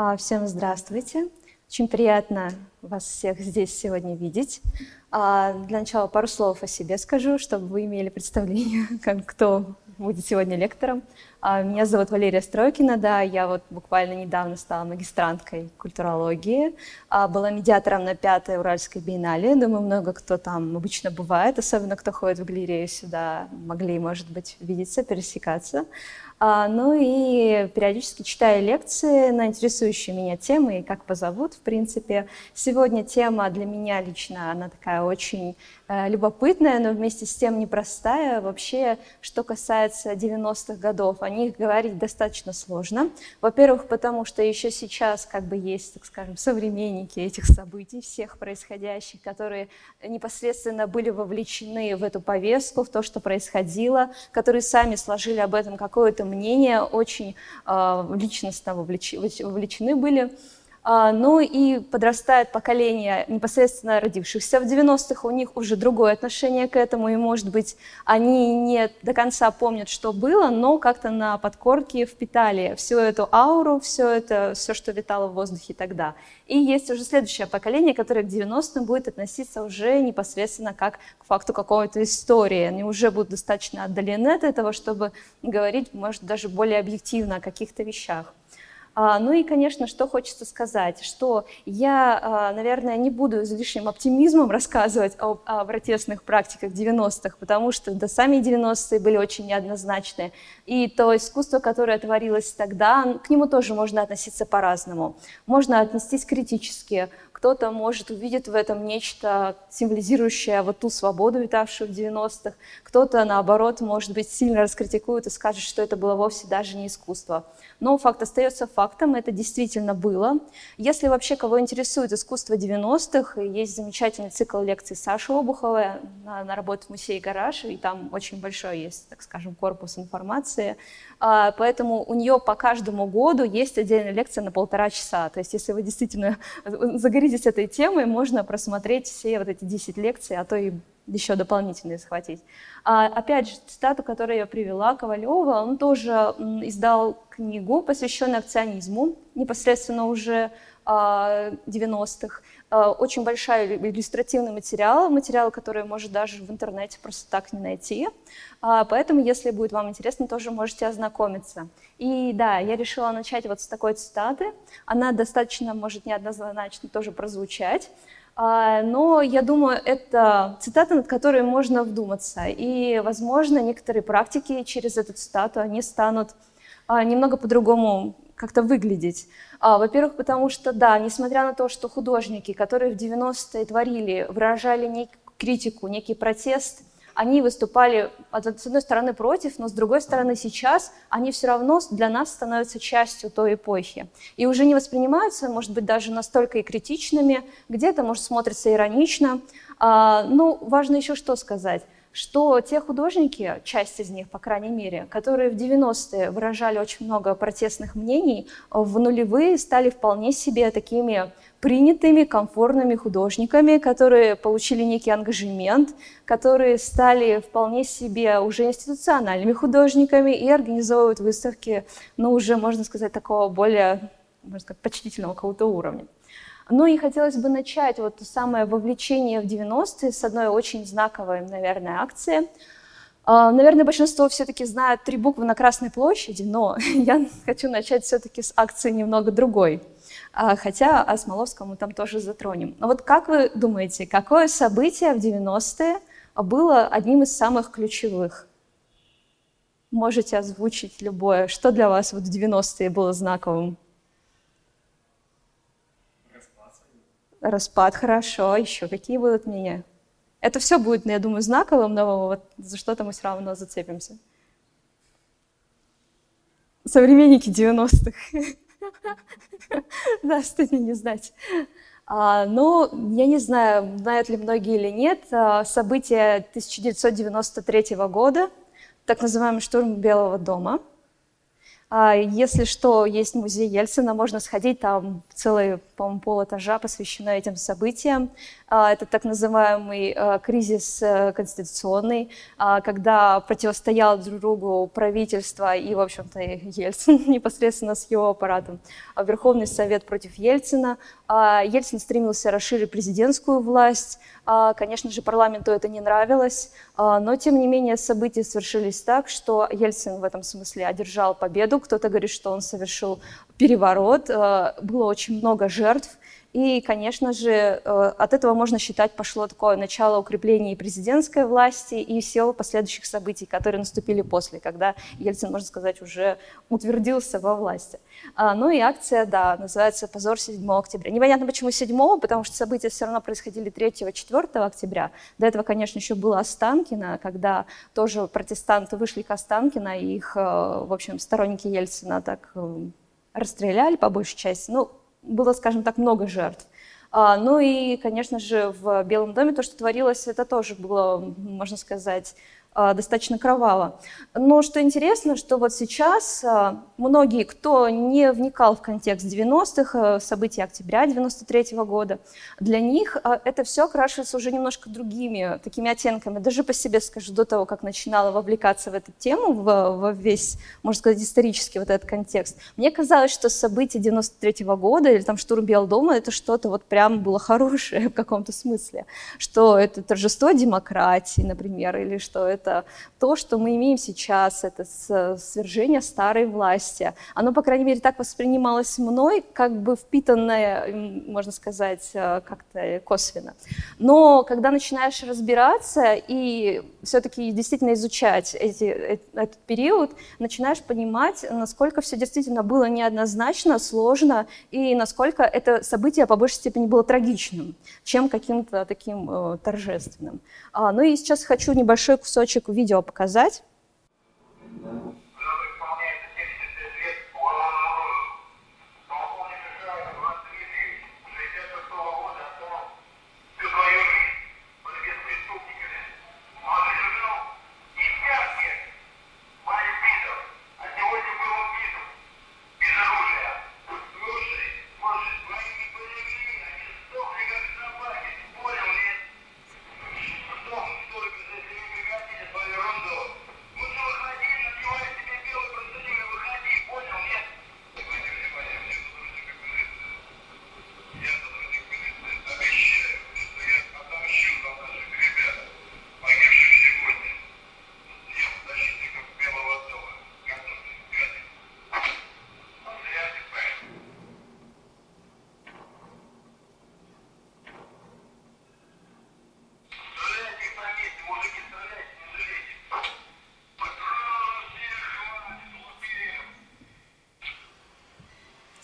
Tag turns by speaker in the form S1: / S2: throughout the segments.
S1: А, всем здравствуйте. Очень приятно вас всех здесь сегодня видеть. А, для начала пару слов о себе скажу, чтобы вы имели представление, кто будет сегодня лектором. А, меня зовут Валерия Стройкина, да, я вот буквально недавно стала магистранткой культурологии, была медиатором на пятой Уральской биеннале, думаю, много кто там обычно бывает, особенно кто ходит в галерею сюда, могли, может быть, видеться, пересекаться. А, ну и периодически читаю лекции на интересующие меня темы и как позовут, в принципе. Сегодня тема для меня лично, она такая очень э, любопытная, но вместе с тем непростая. Вообще, что касается 90-х годов, о них говорить достаточно сложно. Во-первых, потому что еще сейчас как бы есть, так скажем, современники этих событий, всех происходящих, которые непосредственно были вовлечены в эту повестку, в то, что происходило, которые сами сложили об этом какое-то мнения, очень э, личностно вовлечены были. А, ну и подрастает поколение непосредственно родившихся в 90-х, у них уже другое отношение к этому, и, может быть, они не до конца помнят, что было, но как-то на подкорке впитали всю эту ауру, все это, все, что витало в воздухе тогда. И есть уже следующее поколение, которое к 90-м будет относиться уже непосредственно как к факту какой-то истории. Они уже будут достаточно отдалены от этого, чтобы говорить, может, даже более объективно о каких-то вещах. А, ну и, конечно, что хочется сказать, что я, а, наверное, не буду излишним оптимизмом рассказывать о, о протестных практиках 90-х, потому что да, сами 90-е были очень неоднозначные. И то искусство, которое творилось тогда, к нему тоже можно относиться по-разному. Можно отнестись критически, кто-то может увидеть в этом нечто символизирующее вот ту свободу, витавшую в 90-х, кто-то, наоборот, может быть, сильно раскритикует и скажет, что это было вовсе даже не искусство. Но факт остается фактом, это действительно было. Если вообще кого интересует искусство 90-х, есть замечательный цикл лекций Саши Обуховой, она работает в музее «Гараж», и там очень большой есть, так скажем, корпус информации. А, поэтому у нее по каждому году есть отдельная лекция на полтора часа. То есть если вы действительно загоритесь этой темой, можно просмотреть все вот эти 10 лекций, а то и еще дополнительные схватить. А, опять же, цитату, которую я привела, Ковалева, он тоже издал книгу, посвященную акционизму, непосредственно уже 90-х. А, очень большой иллюстративный материал, материал, который может даже в интернете просто так не найти. А, поэтому, если будет вам интересно, тоже можете ознакомиться. И да, я решила начать вот с такой цитаты. Она достаточно может неоднозначно тоже прозвучать. А, но я думаю, это цитата, над которой можно вдуматься. И, возможно, некоторые практики через эту цитату, они станут а, немного по-другому как-то выглядеть. А, во-первых, потому что, да, несмотря на то, что художники, которые в 90-е творили, выражали некую критику, некий протест, они выступали, с одной стороны, против, но с другой стороны, сейчас они все равно для нас становятся частью той эпохи. И уже не воспринимаются, может быть, даже настолько и критичными, где-то, может, смотрятся иронично. А, ну, важно еще что сказать что те художники, часть из них, по крайней мере, которые в 90-е выражали очень много протестных мнений, в нулевые стали вполне себе такими принятыми, комфортными художниками, которые получили некий ангажемент, которые стали вполне себе уже институциональными художниками и организовывают выставки, ну, уже, можно сказать, такого более, можно сказать, почтительного какого-то уровня. Ну и хотелось бы начать вот то самое вовлечение в 90-е с одной очень знаковой, наверное, акции. А, наверное, большинство все-таки знают три буквы на Красной площади, но я хочу начать все-таки с акции немного другой – а, хотя о Смоловском мы там тоже затронем. Но вот как вы думаете, какое событие в 90-е было одним из самых ключевых? Можете озвучить любое. Что для вас вот в 90-е было знаковым? Распад, хорошо. Еще какие будут мнения? Это все будет, я думаю, знаковым, но вот за что-то мы все равно зацепимся. Современники 90-х. Да, стыдно не знать. А, но я не знаю, знают ли многие или нет, а, события 1993 года, так называемый штурм Белого дома. А, если что, есть музей Ельцина, можно сходить, там целый, по-моему, полэтажа посвящено этим событиям. А, это так называемый а, кризис э, конституционный, когда противостоял друг другу правительство и, в общем-то, Ельцин непосредственно с его аппаратом. Верховный Совет против Ельцина. Ельцин стремился расширить президентскую власть. Конечно же, парламенту это не нравилось, но, тем не менее, события свершились так, что Ельцин в этом смысле одержал победу. Кто-то говорит, что он совершил переворот. Было очень много жертв. И, конечно же, э, от этого можно считать пошло такое начало укрепления президентской власти и всего последующих событий, которые наступили после, когда Ельцин, можно сказать, уже утвердился во власти. А, ну и акция, да, называется «Позор 7 октября». Непонятно, почему 7, потому что события все равно происходили 3-4 октября. До этого, конечно, еще было Останкино, когда тоже протестанты вышли к Останкино, и их, э, в общем, сторонники Ельцина так э, расстреляли по большей части. Ну, было, скажем так, много жертв. А, ну и, конечно же, в Белом доме то, что творилось, это тоже было, можно сказать, достаточно кроваво. Но что интересно, что вот сейчас а, многие, кто не вникал в контекст 90-х, а, событий октября 93 -го года, для них это все окрашивается уже немножко другими такими оттенками. Даже по себе скажу, до того, как начинала вовлекаться в эту тему, в, в весь, можно сказать, исторический вот этот контекст, мне казалось, что события 93 -го года или там штурм Белого дома, это что-то вот прям было хорошее в каком-то смысле, что это торжество демократии, например, или что это это то, что мы имеем сейчас, это свержение старой власти. Оно, по крайней мере, так воспринималось мной, как бы впитанное, можно сказать, э, как-то косвенно. Но когда начинаешь разбираться и все-таки действительно изучать эти, э, этот период, начинаешь понимать, насколько все действительно было неоднозначно, сложно, и насколько это событие по большей степени было трагичным, чем каким-то таким э, торжественным. А, ну и сейчас хочу небольшой кусочек видео показать.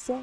S1: Все.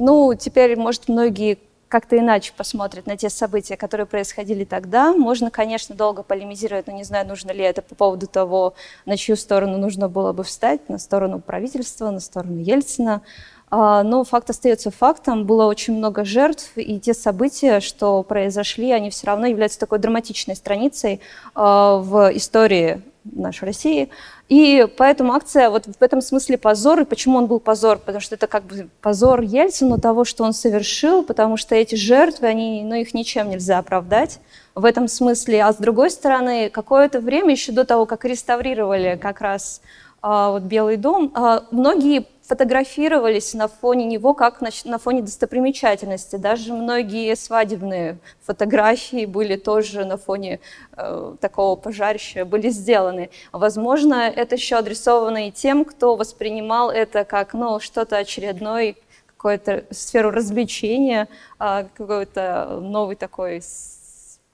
S1: Ну, теперь, может, многие как-то иначе посмотрят на те события, которые происходили тогда. Можно, конечно, долго полемизировать, но не знаю, нужно ли это по поводу того, на чью сторону нужно было бы встать, на сторону правительства, на сторону Ельцина. А, но факт остается фактом. Было очень много жертв, и те события, что произошли, они все равно являются такой драматичной страницей а, в истории нашей России. И поэтому акция вот в этом смысле позор. И почему он был позор? Потому что это как бы позор Ельцину того, что он совершил, потому что эти жертвы, они, ну, их ничем нельзя оправдать в этом смысле. А с другой стороны, какое-то время еще до того, как реставрировали как раз а, вот Белый дом, а, многие фотографировались на фоне него как на, фоне достопримечательности. Даже многие свадебные фотографии были тоже на фоне э, такого пожарища были сделаны. Возможно, это еще адресовано и тем, кто воспринимал это как ну, что-то очередной, какую-то сферу развлечения, э, какой-то новый такой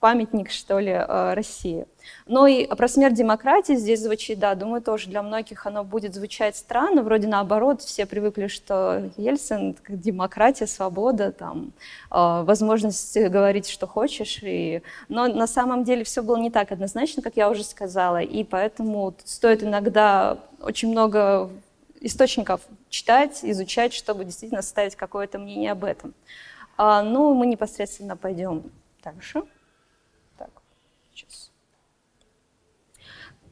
S1: памятник, что ли, э, России. Но и про смерть демократии здесь звучит, да, думаю, тоже для многих оно будет звучать странно, вроде наоборот, все привыкли, что Ельцин, демократия, свобода, там, э, возможность говорить, что хочешь, и... но на самом деле все было не так однозначно, как я уже сказала, и поэтому стоит иногда очень много источников читать, изучать, чтобы действительно составить какое-то мнение об этом. А, ну, мы непосредственно пойдем дальше.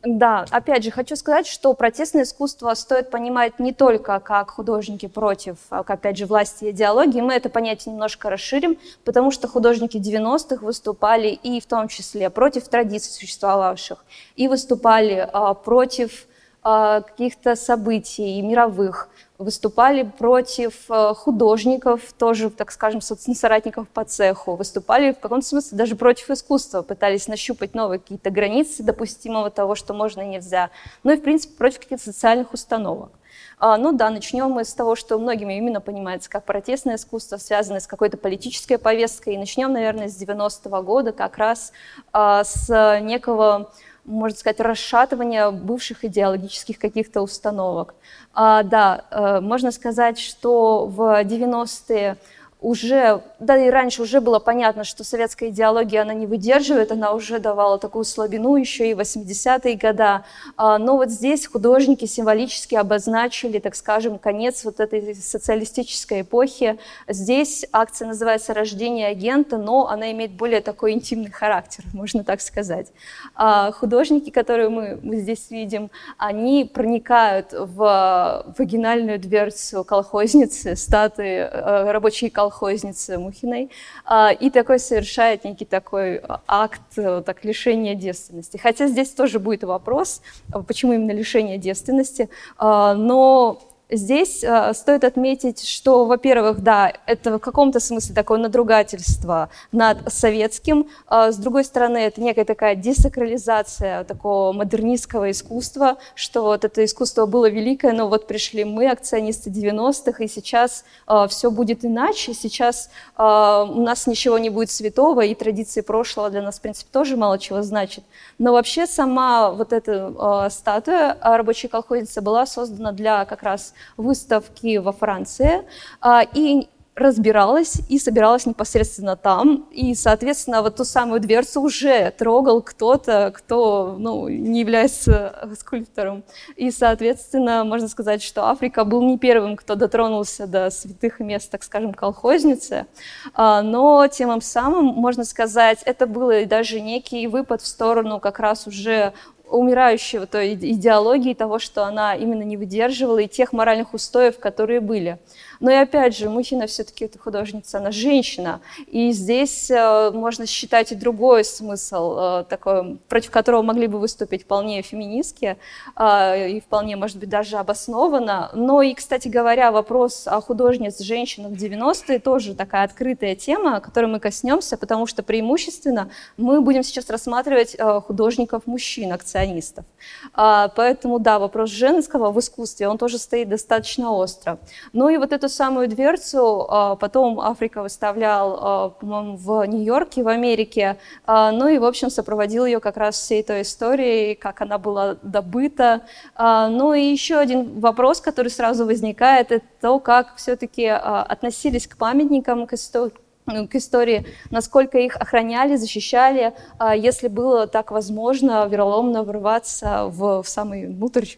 S1: Да, опять же, хочу сказать, что протестное искусство стоит понимать не только как художники против, а опять же, власти и идеологии. Мы это понятие немножко расширим, потому что художники 90-х выступали и в том числе против традиций существовавших, и выступали а, против каких-то событий мировых, выступали против э, художников, тоже, так скажем, соратников по цеху, выступали в каком-то смысле даже против искусства, пытались нащупать новые какие-то границы допустимого того, что можно и нельзя, ну и, в принципе, против каких-то социальных установок. А, ну да, начнем мы с того, что многими именно понимается как протестное искусство, связанное с какой-то политической повесткой. И начнем, наверное, с 90-го года, как раз а, с некого можно сказать, расшатывания бывших идеологических каких-то установок. А, да, э, можно сказать, что в 90-е уже, да и раньше уже было понятно, что советская идеология, она не выдерживает, она уже давала такую слабину еще и в 80-е годы. А, но вот здесь художники символически обозначили, так скажем, конец вот этой социалистической эпохи. Здесь акция называется «Рождение агента», но она имеет более такой интимный характер, можно так сказать. А, художники, которые мы, мы здесь видим, они проникают в вагинальную дверцу колхозницы, статуи э, рабочей колхозницы, колхозницы Мухиной, а, и такой совершает некий такой а, акт э, так, лишения девственности. Хотя здесь тоже будет вопрос, а, почему именно лишение девственности, но Здесь э, стоит отметить, что, во-первых, да, это в каком-то смысле такое надругательство над советским, э, с другой стороны, это некая такая десакрализация такого модернистского искусства, что вот это искусство было великое, но вот пришли мы, акционисты 90-х, и сейчас э, все будет иначе, сейчас э, у нас ничего не будет святого, и традиции прошлого для нас, в принципе, тоже мало чего значит. Но вообще сама вот эта э, статуя рабочей колхозницы была создана для как раз выставки во Франции, а, и разбиралась и собиралась непосредственно там. И, соответственно, вот ту самую дверцу уже трогал кто-то, кто ну, не является скульптором. И, соответственно, можно сказать, что Африка был не первым, кто дотронулся до святых мест, так скажем, колхозницы. А, но тем самым, можно сказать, это был даже некий выпад в сторону как раз уже умирающего той идеологии, того, что она именно не выдерживала, и тех моральных устоев, которые были. Но и опять же, Мухина все-таки это художница, она женщина. И здесь э, можно считать и другой смысл, э, такой, против которого могли бы выступить вполне феминистки, э, и вполне, может быть, даже обоснованно. Но и, кстати говоря, вопрос о художниц женщинах в 90-е тоже такая открытая тема, которой мы коснемся, потому что преимущественно мы будем сейчас рассматривать художников-мужчин, акционистов. Поэтому, да, вопрос женского в искусстве, он тоже стоит достаточно остро. Ну и вот эту самую дверцу а, потом Африка выставлял, а, по-моему, в Нью-Йорке, в Америке, ну и, в общем, сопроводил ее как раз всей той историей, как она была добыта. Ну и еще один вопрос, который сразу возникает, это то, как все-таки относились к памятникам, к истории ну, к истории, насколько их охраняли, защищали, если было так возможно вероломно врываться в, в самый внутрь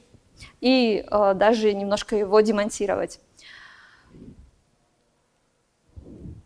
S1: и даже немножко его демонтировать.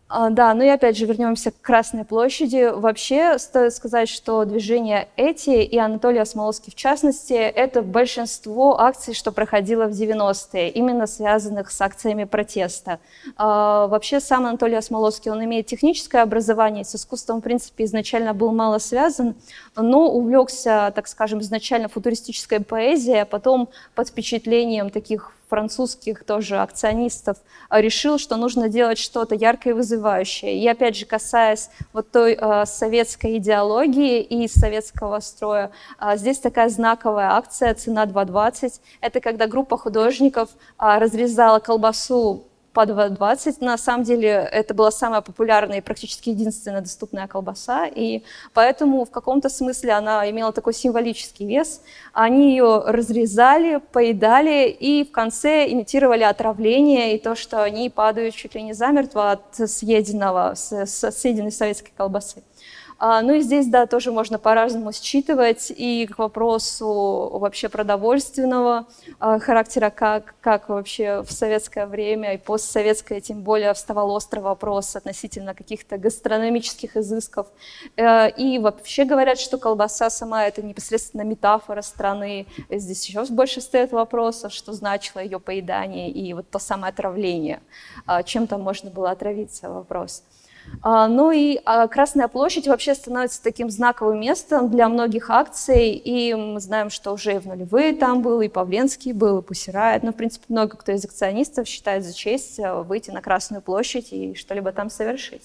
S1: А, да, ну и опять же вернемся к Красной площади. Вообще стоит сказать, что движение эти и Анатолий Осмоловский в частности, это большинство акций, что проходило в 90-е, именно связанных с акциями протеста. А, вообще сам Анатолий Осмоловский, он имеет техническое образование, с искусством, в принципе, изначально был мало связан, но увлекся, так скажем, изначально футуристической поэзией, а потом под впечатлением таких французских тоже акционистов а, решил, что нужно делать что-то яркое и вызывающее. И опять же, касаясь вот той э, советской идеологии и советского строя, э, здесь такая знаковая акция «Цена 2.20». Это когда группа художников э, разрезала колбасу по 2,20. На самом деле это была самая популярная и практически единственная доступная колбаса, и поэтому в каком-то смысле она имела такой символический вес. Они ее разрезали, поедали и в конце имитировали отравление и то, что они падают чуть ли не замертво от съеденного, съеденной советской колбасы. А, ну и здесь, да, тоже можно по-разному считывать и к вопросу вообще продовольственного а, характера, как, как вообще в советское время и постсоветское, тем более вставал острый вопрос относительно каких-то гастрономических изысков. Э, и вообще говорят, что колбаса сама это непосредственно метафора страны. Здесь еще больше стоит вопросов, что значило ее поедание и вот то самое отравление. А, чем там можно было отравиться, вопрос. А, ну и а, Красная площадь вообще становится таким знаковым местом для многих акций, и мы знаем, что уже и в нулевые там был, и Павленский был, и Пусирает, но, в принципе, много кто из акционистов считает за честь э, выйти на Красную площадь и что-либо там совершить.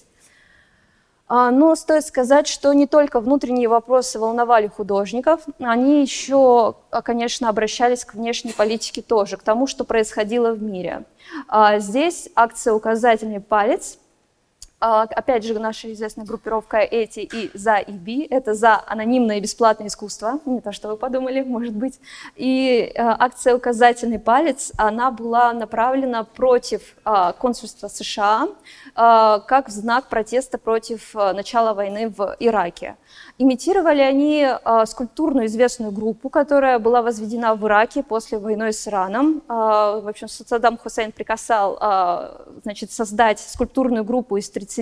S1: А, но стоит сказать, что не только внутренние вопросы волновали художников, они еще, конечно, обращались к внешней политике тоже, к тому, что происходило в мире. Здесь акция «Указательный палец» А, опять же, наша известная группировка «Эти» и «За» и «Би» — это за анонимное и бесплатное искусство, не то, что вы подумали, может быть. И а, акция «Указательный палец», она была направлена против а, консульства США, как в знак протеста против начала войны в Ираке. Имитировали они скульптурную известную группу, которая была возведена в Ираке после войны с Ираном. В общем, Саддам Хусейн приказал значит, создать скульптурную группу из 30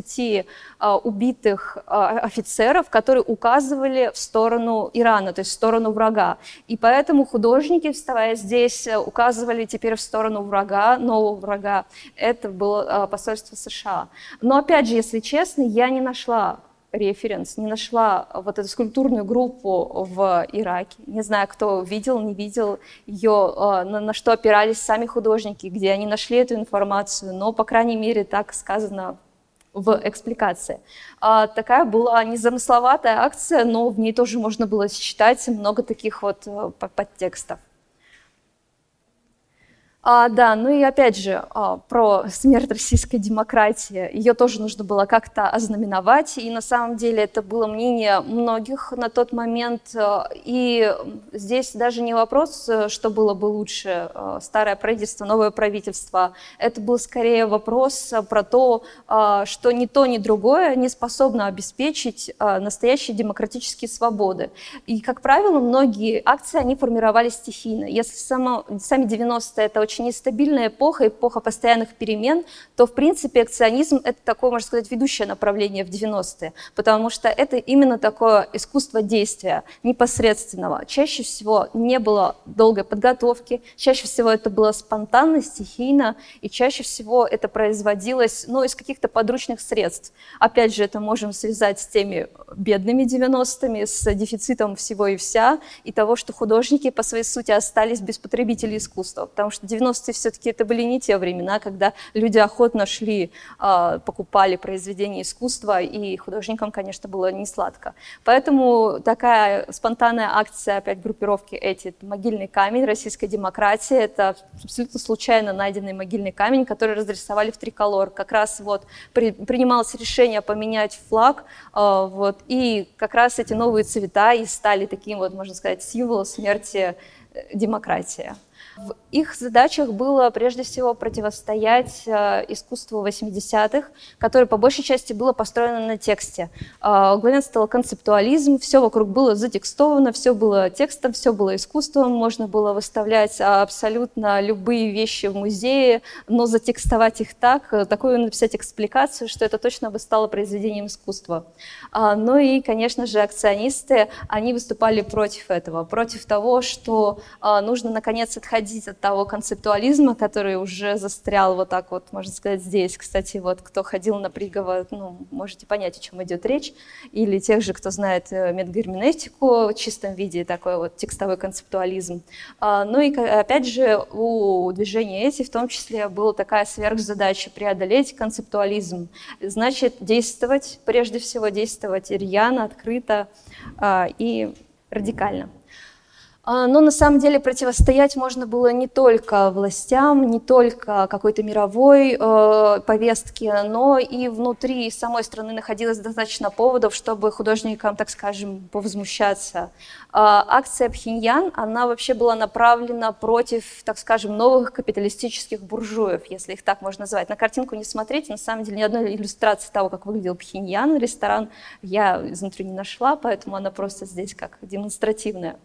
S1: убитых офицеров, которые указывали в сторону Ирана, то есть в сторону врага. И поэтому художники, вставая здесь, указывали теперь в сторону врага, нового врага. Это было посольство США. Но опять же, если честно, я не нашла референс, не нашла вот эту скульптурную группу в Ираке. Не знаю, кто видел, не видел ее, а, на, на что опирались сами художники, где они нашли эту информацию, но, по крайней мере, так сказано в экспликации. А, такая была незамысловатая акция, но в ней тоже можно было считать много таких вот э, подтекстов. А, да, ну и опять же, а, про смерть российской демократии. Ее тоже нужно было как-то ознаменовать, и на самом деле это было мнение многих на тот момент. А, и здесь даже не вопрос, что было бы лучше, а, старое правительство, новое правительство. Это был скорее вопрос про то, а, что ни то, ни другое не способно обеспечить а, настоящие демократические свободы. И, как правило, многие акции, они формировались стихийно. Если само, сами 90-е это очень очень нестабильная эпоха, эпоха постоянных перемен, то, в принципе, акционизм — это такое, можно сказать, ведущее направление в 90-е, потому что это именно такое искусство действия, непосредственного. Чаще всего не было долгой подготовки, чаще всего это было спонтанно, стихийно, и чаще всего это производилось ну, из каких-то подручных средств. Опять же, это можем связать с теми бедными 90-ми, с дефицитом всего и вся, и того, что художники по своей сути остались без потребителей искусства, потому что 90 90-е все-таки это были не те времена, когда люди охотно шли, а, покупали произведения искусства, и художникам, конечно, было не сладко. Поэтому такая спонтанная акция опять группировки эти «Могильный камень», «Российская демократия» — это абсолютно случайно найденный могильный камень, который разрисовали в триколор. Как раз вот при, принималось решение поменять флаг, а, вот, и как раз эти новые цвета и стали таким вот, можно сказать, символом смерти э, демократии. В их задачах было прежде всего противостоять э, искусству 80-х, которое по большей части было построено на тексте. Э, главенствовал концептуализм, все вокруг было затекстовано, все было текстом, все было искусством, можно было выставлять абсолютно любые вещи в музее, но затекстовать их так, э, такую написать экспликацию, что это точно бы стало произведением искусства. Э, ну и, конечно же, акционисты, они выступали против этого, против того, что э, нужно наконец отходить отходить от того концептуализма, который уже застрял вот так вот, можно сказать, здесь. Кстати, вот кто ходил на Пригово, ну, можете понять, о чем идет речь. Или тех же, кто знает э, метагерменевтику в чистом виде, такой вот текстовой концептуализм. А, ну и, опять же, у движения эти в том числе была такая сверхзадача преодолеть концептуализм. Значит, действовать, прежде всего действовать рьяно, открыто а, и радикально. А, но на самом деле противостоять можно было не только властям, не только какой-то мировой э, повестке, но и внутри самой страны находилось достаточно поводов, чтобы художникам, так скажем, повозмущаться. Э, акция Пхеньян, она вообще была направлена против, так скажем, новых капиталистических буржуев, если их так можно назвать. На картинку не смотрите, на самом деле ни одной иллюстрации того, как выглядел Пхеньян, ресторан, я изнутри не нашла, поэтому она просто здесь как демонстративная.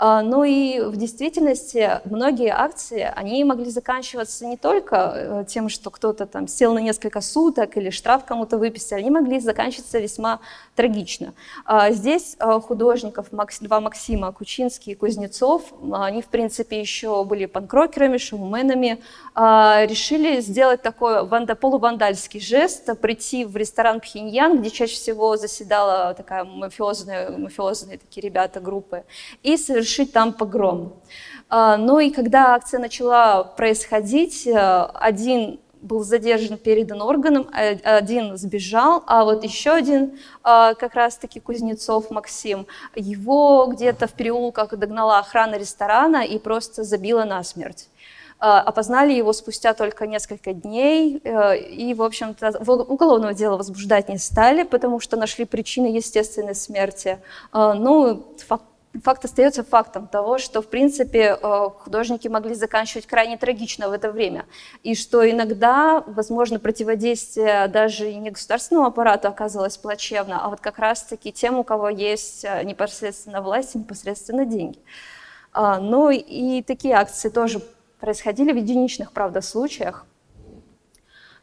S1: А, ну и в действительности многие акции, они могли заканчиваться не только э, тем, что кто-то там сел на несколько суток или штраф кому-то выписали, они могли заканчиваться весьма трагично. А, здесь э, художников, два Максима, Кучинский и Кузнецов, они, в принципе, еще были панкрокерами, шоуменами, а, решили сделать такой полувандальский жест, прийти в ресторан Пхеньян, где чаще всего заседала такая мафиозная, мафиозные такие ребята группы, и совершить там погром. А, ну и когда акция начала происходить, э, один был задержан, передан органам, а, один сбежал, а вот еще один, а, как раз-таки Кузнецов Максим, его где-то в переулках догнала охрана ресторана и просто забила насмерть. А, опознали его спустя только несколько дней, э, и, в общем-то, уголовного дела возбуждать не стали, потому что нашли причины естественной смерти. Ну, факт факт остается фактом того, что, в принципе, э, художники могли заканчивать крайне трагично в это время. И что иногда, возможно, противодействие даже не государственному аппарату оказывалось плачевно, а вот как раз-таки тем, у кого есть э, непосредственно власть и непосредственно деньги. А, ну и такие акции тоже происходили в единичных, правда, случаях.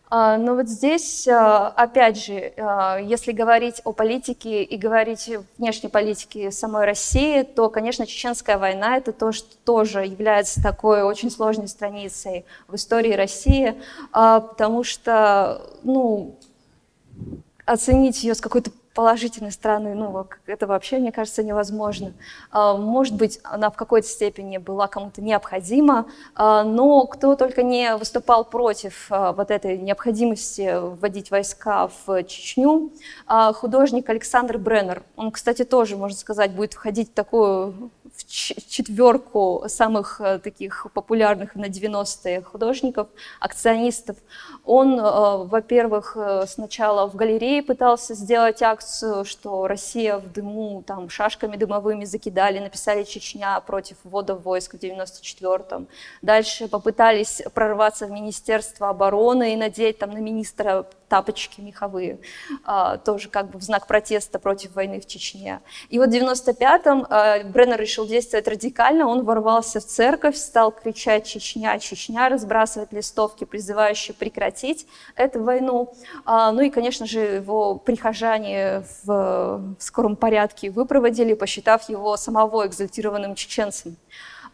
S1: А, но вот здесь, а, опять же, а, если говорить о политике и говорить о внешней политике самой России, то, конечно, Чеченская война – это то, что тоже является такой очень сложной страницей в истории России, потому что, ну, оценить ее с какой-то положительной стороны, ну, это вообще, мне кажется, невозможно. А, может быть, она в какой-то степени была кому-то необходима, а, но кто только не выступал против а, вот этой необходимости вводить войска в Чечню, художник Александр Бреннер, он, кстати, тоже, можно сказать, будет входить в такую в четверку самых э, таких популярных на 90-е художников, акционистов. Он, э, во-первых, э, сначала в галерее пытался сделать акцию, что Россия в дыму, там, шашками дымовыми закидали, написали «Чечня против ввода войск» в 94-м. Дальше попытались прорваться в Министерство обороны и надеть там на министра тапочки меховые, а, тоже как бы в знак протеста против войны в Чечне. И вот в 95-м а, Бреннер решил действовать радикально, он ворвался в церковь, стал кричать «Чечня, Чечня», разбрасывать листовки, призывающие прекратить эту войну. А, ну и, конечно же, его прихожане в скором порядке выпроводили, посчитав его самого экзальтированным чеченцем.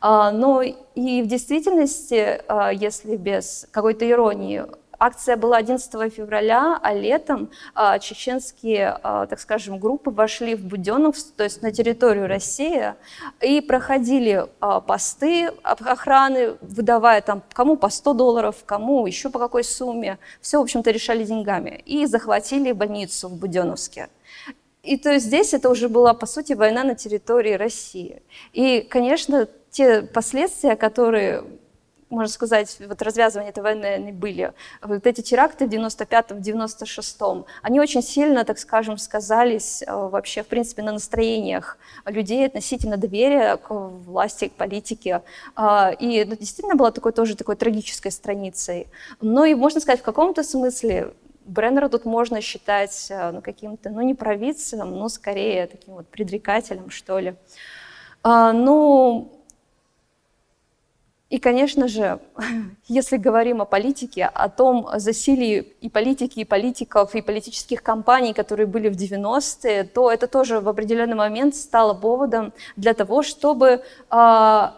S1: Но и в действительности, если без какой-то иронии, акция была 11 февраля, а летом а, чеченские, а, так скажем, группы вошли в Буденновск, то есть на территорию России, и проходили а, посты охраны, выдавая там кому по 100 долларов, кому еще по какой сумме. Все, в общем-то, решали деньгами. И захватили больницу в Буденновске. И то есть здесь это уже была, по сути, война на территории России. И, конечно, те последствия, которые можно сказать, вот развязывание этой войны были. Вот эти теракты в 95-м, в 96-м, они очень сильно, так скажем, сказались э, вообще, в принципе, на настроениях людей относительно доверия к власти, к политике. А, и это действительно была такой тоже такой трагической страницей. Но и, можно сказать, в каком-то смысле Бреннера тут можно считать э, ну, каким-то, ну, не провидцем, но скорее таким вот предрекателем, что ли. А, ну, и, конечно же, если говорим о политике, о том засилии и политики, и политиков, и политических кампаний, которые были в 90-е, то это тоже в определенный момент стало поводом для того, чтобы а,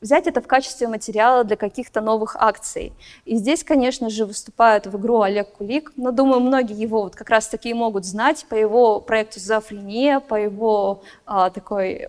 S1: взять это в качестве материала для каких-то новых акций. И здесь, конечно же, выступает в игру Олег Кулик, но, думаю, многие его вот как раз-таки могут знать по его проекту «Зоофрения», по его а, такой э,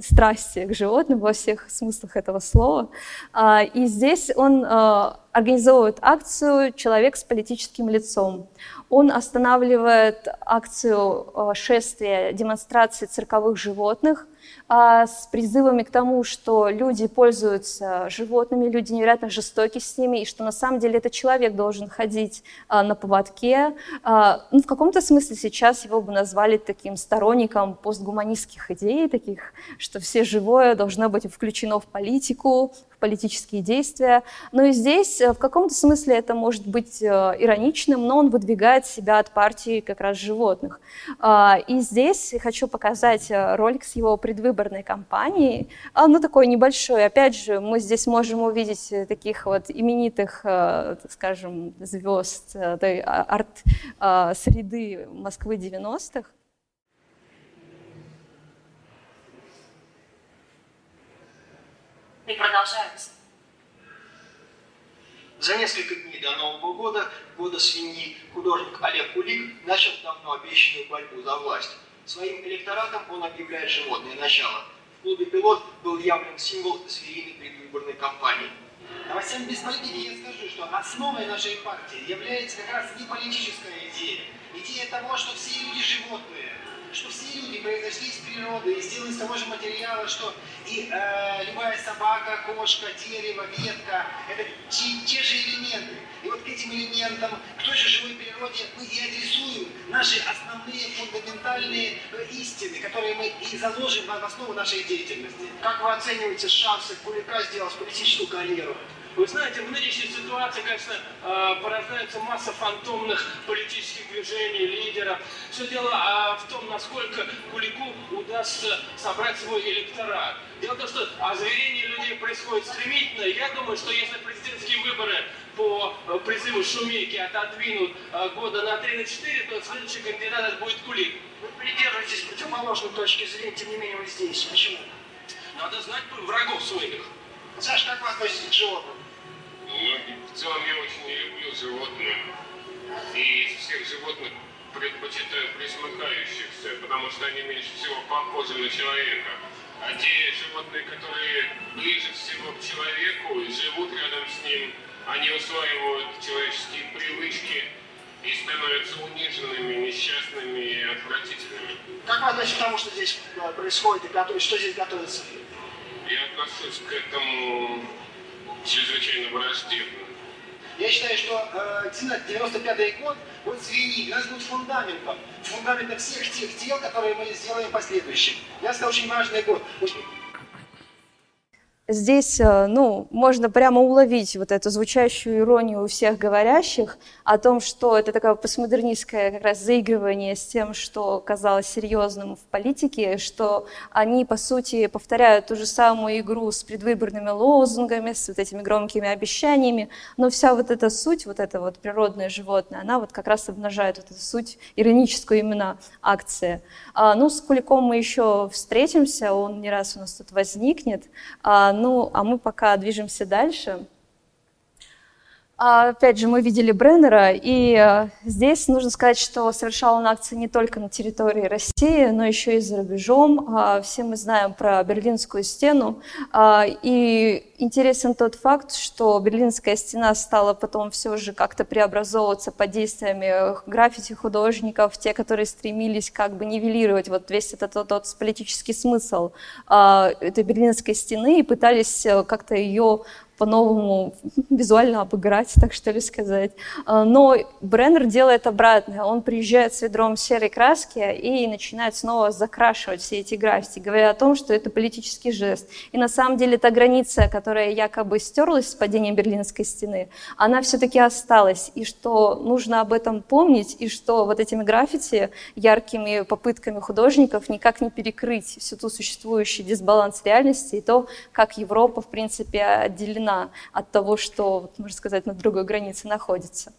S1: страсти к животным во всех смыслах этого слова. А, и здесь он а, организовывает акцию «Человек с политическим лицом». Он останавливает акцию а, шествия демонстрации цирковых животных – с призывами к тому, что люди пользуются животными, люди невероятно жестоки с ними, и что на самом деле этот человек должен ходить а, на поводке. А, ну, в каком-то смысле сейчас его бы назвали таким сторонником постгуманистских идей, таких, что все живое должно быть включено в политику, политические действия. Но и здесь э, в каком-то смысле это может быть э, ироничным, но он выдвигает себя от партии как раз животных. А, и здесь хочу показать э, ролик с его предвыборной кампании, а, ну такой небольшой. Опять же, мы здесь можем увидеть таких вот именитых, так скажем, звезд а, арт-среды Москвы 90-х.
S2: и продолжаются. За несколько дней до Нового года, года свиньи, художник Олег Кулик начал давно обещанную борьбу за власть. Своим электоратом он объявляет животное начало. В клубе «Пилот» был явлен символ звериной предвыборной кампании. Новостям без политики я скажу, что основой нашей партии является как раз не политическая идея. Идея того, что все люди животные, что все люди произошли из природы и сделаны из того же материала, что и э, любая собака, кошка, дерево, ветка, это те, те же элементы. И вот к этим элементам, к той же живой природе мы и адресуем наши основные фундаментальные э, истины, которые мы и заложим в основу нашей деятельности. Как вы оцениваете шансы Кулика сделать политическую карьеру?
S3: Вы знаете, в нынешней ситуации, конечно, э, порождается масса фантомных политических движений, лидеров. Все дело а, в том, насколько Кулику удастся собрать свой электорат. Дело в том, что озверение людей происходит стремительно. Я думаю, что если президентские выборы по э, призыву Шумейки отодвинут э, года на 3 на 4, то следующий кандидат будет Кулик.
S2: Вы придерживаетесь противоположной точки зрения, тем не менее вы здесь. Почему?
S3: Надо знать врагов своих.
S2: Саш, как вы относитесь к животным?
S4: Ну, в целом я очень не люблю животных. И из всех животных предпочитаю присмыкающихся, потому что они меньше всего похожи на человека. А те животные, которые ближе всего к человеку и живут рядом с ним, они усваивают человеческие привычки и становятся униженными, несчастными и отвратительными.
S2: Как вы относитесь к тому, что здесь э, происходит и что здесь готовится?
S4: Я отношусь к этому чрезвычайно враждебно.
S2: Я считаю, что э, 95-й год будет звенить, у нас будет фундаментом. Фундаментом всех тех дел, которые мы сделаем в последующем. Я сказал, очень важный год. Очень
S1: здесь, э, ну, можно прямо уловить вот эту звучащую иронию у всех говорящих о том, что это такое постмодернистское как раз заигрывание с тем, что казалось серьезным в политике, что они, по сути, повторяют ту же самую игру с предвыборными лозунгами, с вот этими громкими обещаниями, но вся вот эта суть, вот это вот природное животное, она вот как раз обнажает вот эту суть, ироническую именно акции. А, ну, с Куликом мы еще встретимся, он не раз у нас тут возникнет, а, ну, а мы пока движемся дальше. А, опять же, мы видели Бреннера, и э, здесь нужно сказать, что совершал он акции не только на территории России, но еще и за рубежом. А, все мы знаем про Берлинскую стену, а, и интересен тот факт, что Берлинская стена стала потом все же как-то преобразовываться под действиями граффити художников, те, которые стремились как бы нивелировать вот весь этот тот, тот политический смысл этой Берлинской стены и пытались э, как-то ее по-новому визуально обыграть, так что ли сказать. А, но Бреннер делает обратное. Он приезжает с ведром серой краски и начинает снова закрашивать все эти граффити, говоря о том, что это политический жест. И на самом деле та граница, которая якобы стерлась с падением Берлинской стены, она все-таки осталась. И что нужно об этом помнить, и что вот этими граффити, яркими попытками художников никак не перекрыть всю ту существующий дисбаланс реальности и то, как Европа, в принципе, отделена от того, что, можно сказать, на другой границе находится.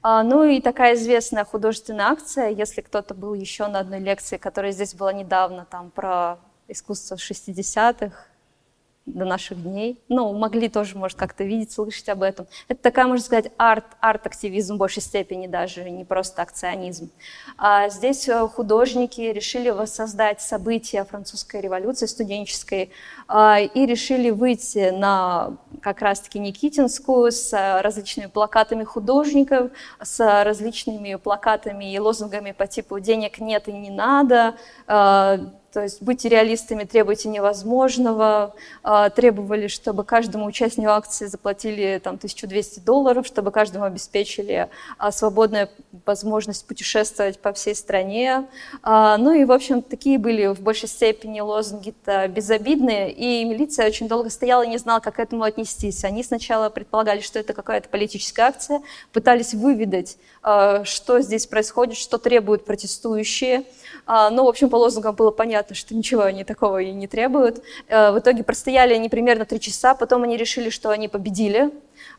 S1: А, ну и такая известная художественная акция, если кто-то был еще на одной лекции, которая здесь была недавно, там про искусство 60-х, до наших дней. Ну, могли тоже, может, как-то видеть, слышать об этом. Это такая, можно сказать, арт, арт-активизм в большей степени даже, не просто акционизм. А здесь э, художники решили воссоздать события французской революции студенческой а, и решили выйти на как раз-таки Никитинскую с различными плакатами художников, с различными плакатами и лозунгами по типу «денег нет и не надо», а, то есть будьте реалистами, требуйте невозможного, а, требовали, чтобы каждому участнику акции заплатили там, 1200 долларов, чтобы каждому обеспечили а, свободную возможность путешествовать по всей стране. А, ну и, в общем, такие были в большей степени лозунги-то безобидные, и милиция очень долго стояла и не знала, как к этому отнестись. Они сначала предполагали, что это какая-то политическая акция, пытались выведать, что здесь происходит, что требуют протестующие, ну, в общем, по лозунгам было понятно, что ничего они такого и не требуют. Э, в итоге простояли они примерно три часа, потом они решили, что они победили.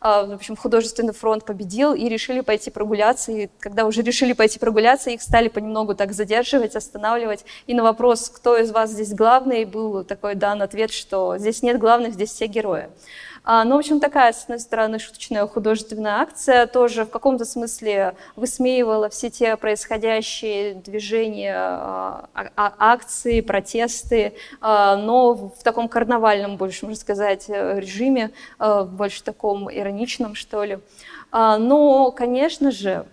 S1: А, в общем, художественный фронт победил и решили пойти прогуляться. И когда уже решили пойти прогуляться, их стали понемногу так задерживать, останавливать. И на вопрос, кто из вас здесь главный, был такой дан ответ, что здесь нет главных, здесь все герои. А, ну, в общем, такая, с одной стороны, шуточная художественная акция тоже в каком-то смысле высмеивала все те происходящие движения, а, а, акции, протесты, но в таком карнавальном, больше, можно сказать, режиме, больше таком ироничном, что ли. Но, конечно же,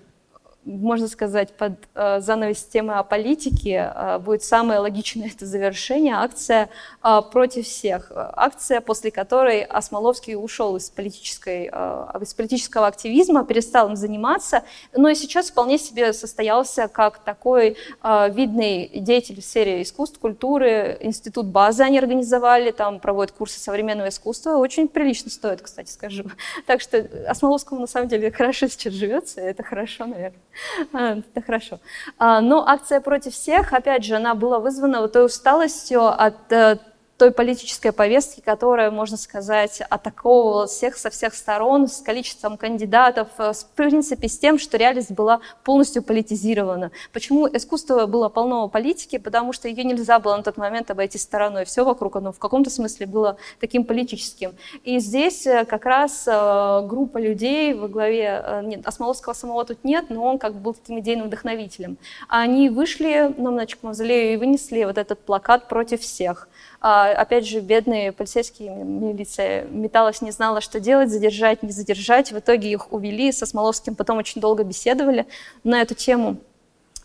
S1: можно сказать, под э, занавес темы о политике э, будет самое логичное это завершение, акция э, против всех. Акция, после которой Осмоловский ушел из, политической, э, из политического активизма, перестал им заниматься, но и сейчас вполне себе состоялся как такой э, видный деятель в сфере искусств, культуры, институт базы они организовали, там проводят курсы современного искусства, очень прилично стоит, кстати, скажу. Так что Осмоловскому на самом деле хорошо сейчас живется, это хорошо, наверное. А, это хорошо. А, но акция против всех, опять же, она была вызвана вот той усталостью от э, той политической повестки, которая, можно сказать, атаковывала всех со всех сторон, с количеством кандидатов, э, в принципе, с тем, что реальность была полностью политизирована. Почему искусство было полно политики? Потому что ее нельзя было на тот момент обойти стороной. Все вокруг, оно в каком-то смысле было таким политическим. И здесь э, как раз э, группа людей во главе, нет, Осмоловского самого тут нет, но он как бы был таким идейным вдохновителем. Они вышли на Мначек Мавзолею и вынесли вот этот плакат против всех. А, опять же, бедные полицейские, милиция металась, не знала, что делать, задержать, не задержать. В итоге их увели, со Смоловским потом очень долго беседовали на эту тему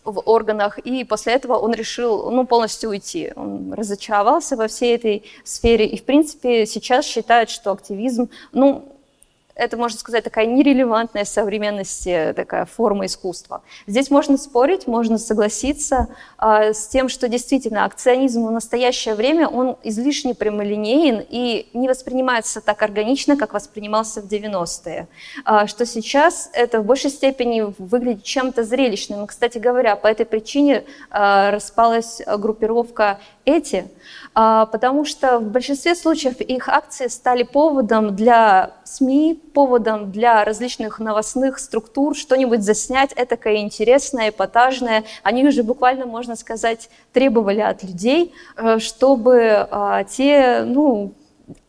S1: в органах, и после этого он решил ну, полностью уйти. Он разочаровался во всей этой сфере, и, в принципе, сейчас считает, что активизм, ну, это, можно сказать, такая нерелевантная современности такая форма искусства. Здесь можно спорить, можно согласиться э, с тем, что действительно акционизм в настоящее время, он излишне прямолинеен и не воспринимается так органично, как воспринимался в 90-е. Э, а, что сейчас это в большей степени выглядит чем-то зрелищным. Кстати говоря, по этой причине э, распалась группировка «Эти», потому что в большинстве случаев их акции стали поводом для СМИ, поводом для различных новостных структур что-нибудь заснять этакое интересное, эпатажное. Они уже буквально, можно сказать, требовали от людей, э, чтобы а, те, ну,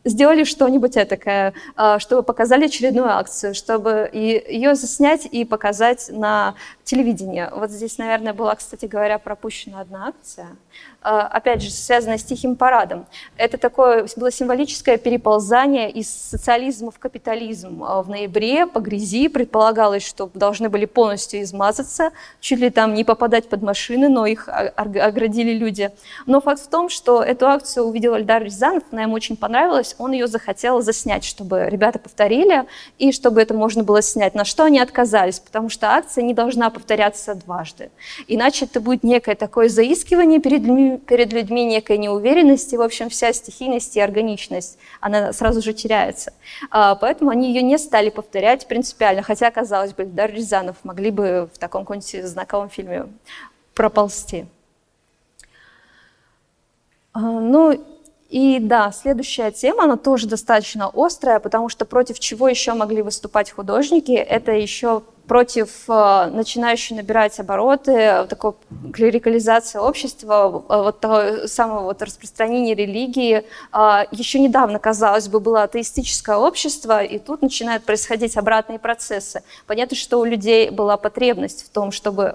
S1: сделали что-нибудь этакое, а, чтобы показали очередную акцию, чтобы ее заснять и показать на телевидении. Вот здесь, наверное, была, кстати говоря, пропущена одна акция – а, опять же, связанное с Тихим парадом. Это такое было символическое переползание из социализма в капитализм. А, в ноябре по грязи предполагалось, что должны были полностью измазаться, чуть ли там не попадать под машины, но их оградили люди. Но факт в том, что эту акцию увидел Эльдар Рязанов, она ему очень понравилась, он ее захотел заснять, чтобы ребята повторили, и чтобы это можно было снять. На что они отказались, потому что акция не должна повторяться дважды. Иначе это будет некое такое заискивание перед людьми, перед людьми некой неуверенности, в общем, вся стихийность и органичность, она сразу же теряется. А, поэтому они ее не стали повторять принципиально, хотя, казалось бы, Дар Рязанов могли бы в таком каком-нибудь знаковом фильме проползти. А, ну, и да, следующая тема, она тоже достаточно острая, потому что против чего еще могли выступать художники, это еще против э, начинающей набирать обороты, такой клерикализации общества, э, вот того самого вот распространения религии. Э, еще недавно, казалось бы, было атеистическое общество, и тут начинают происходить обратные процессы. Понятно, что у людей была потребность в том, чтобы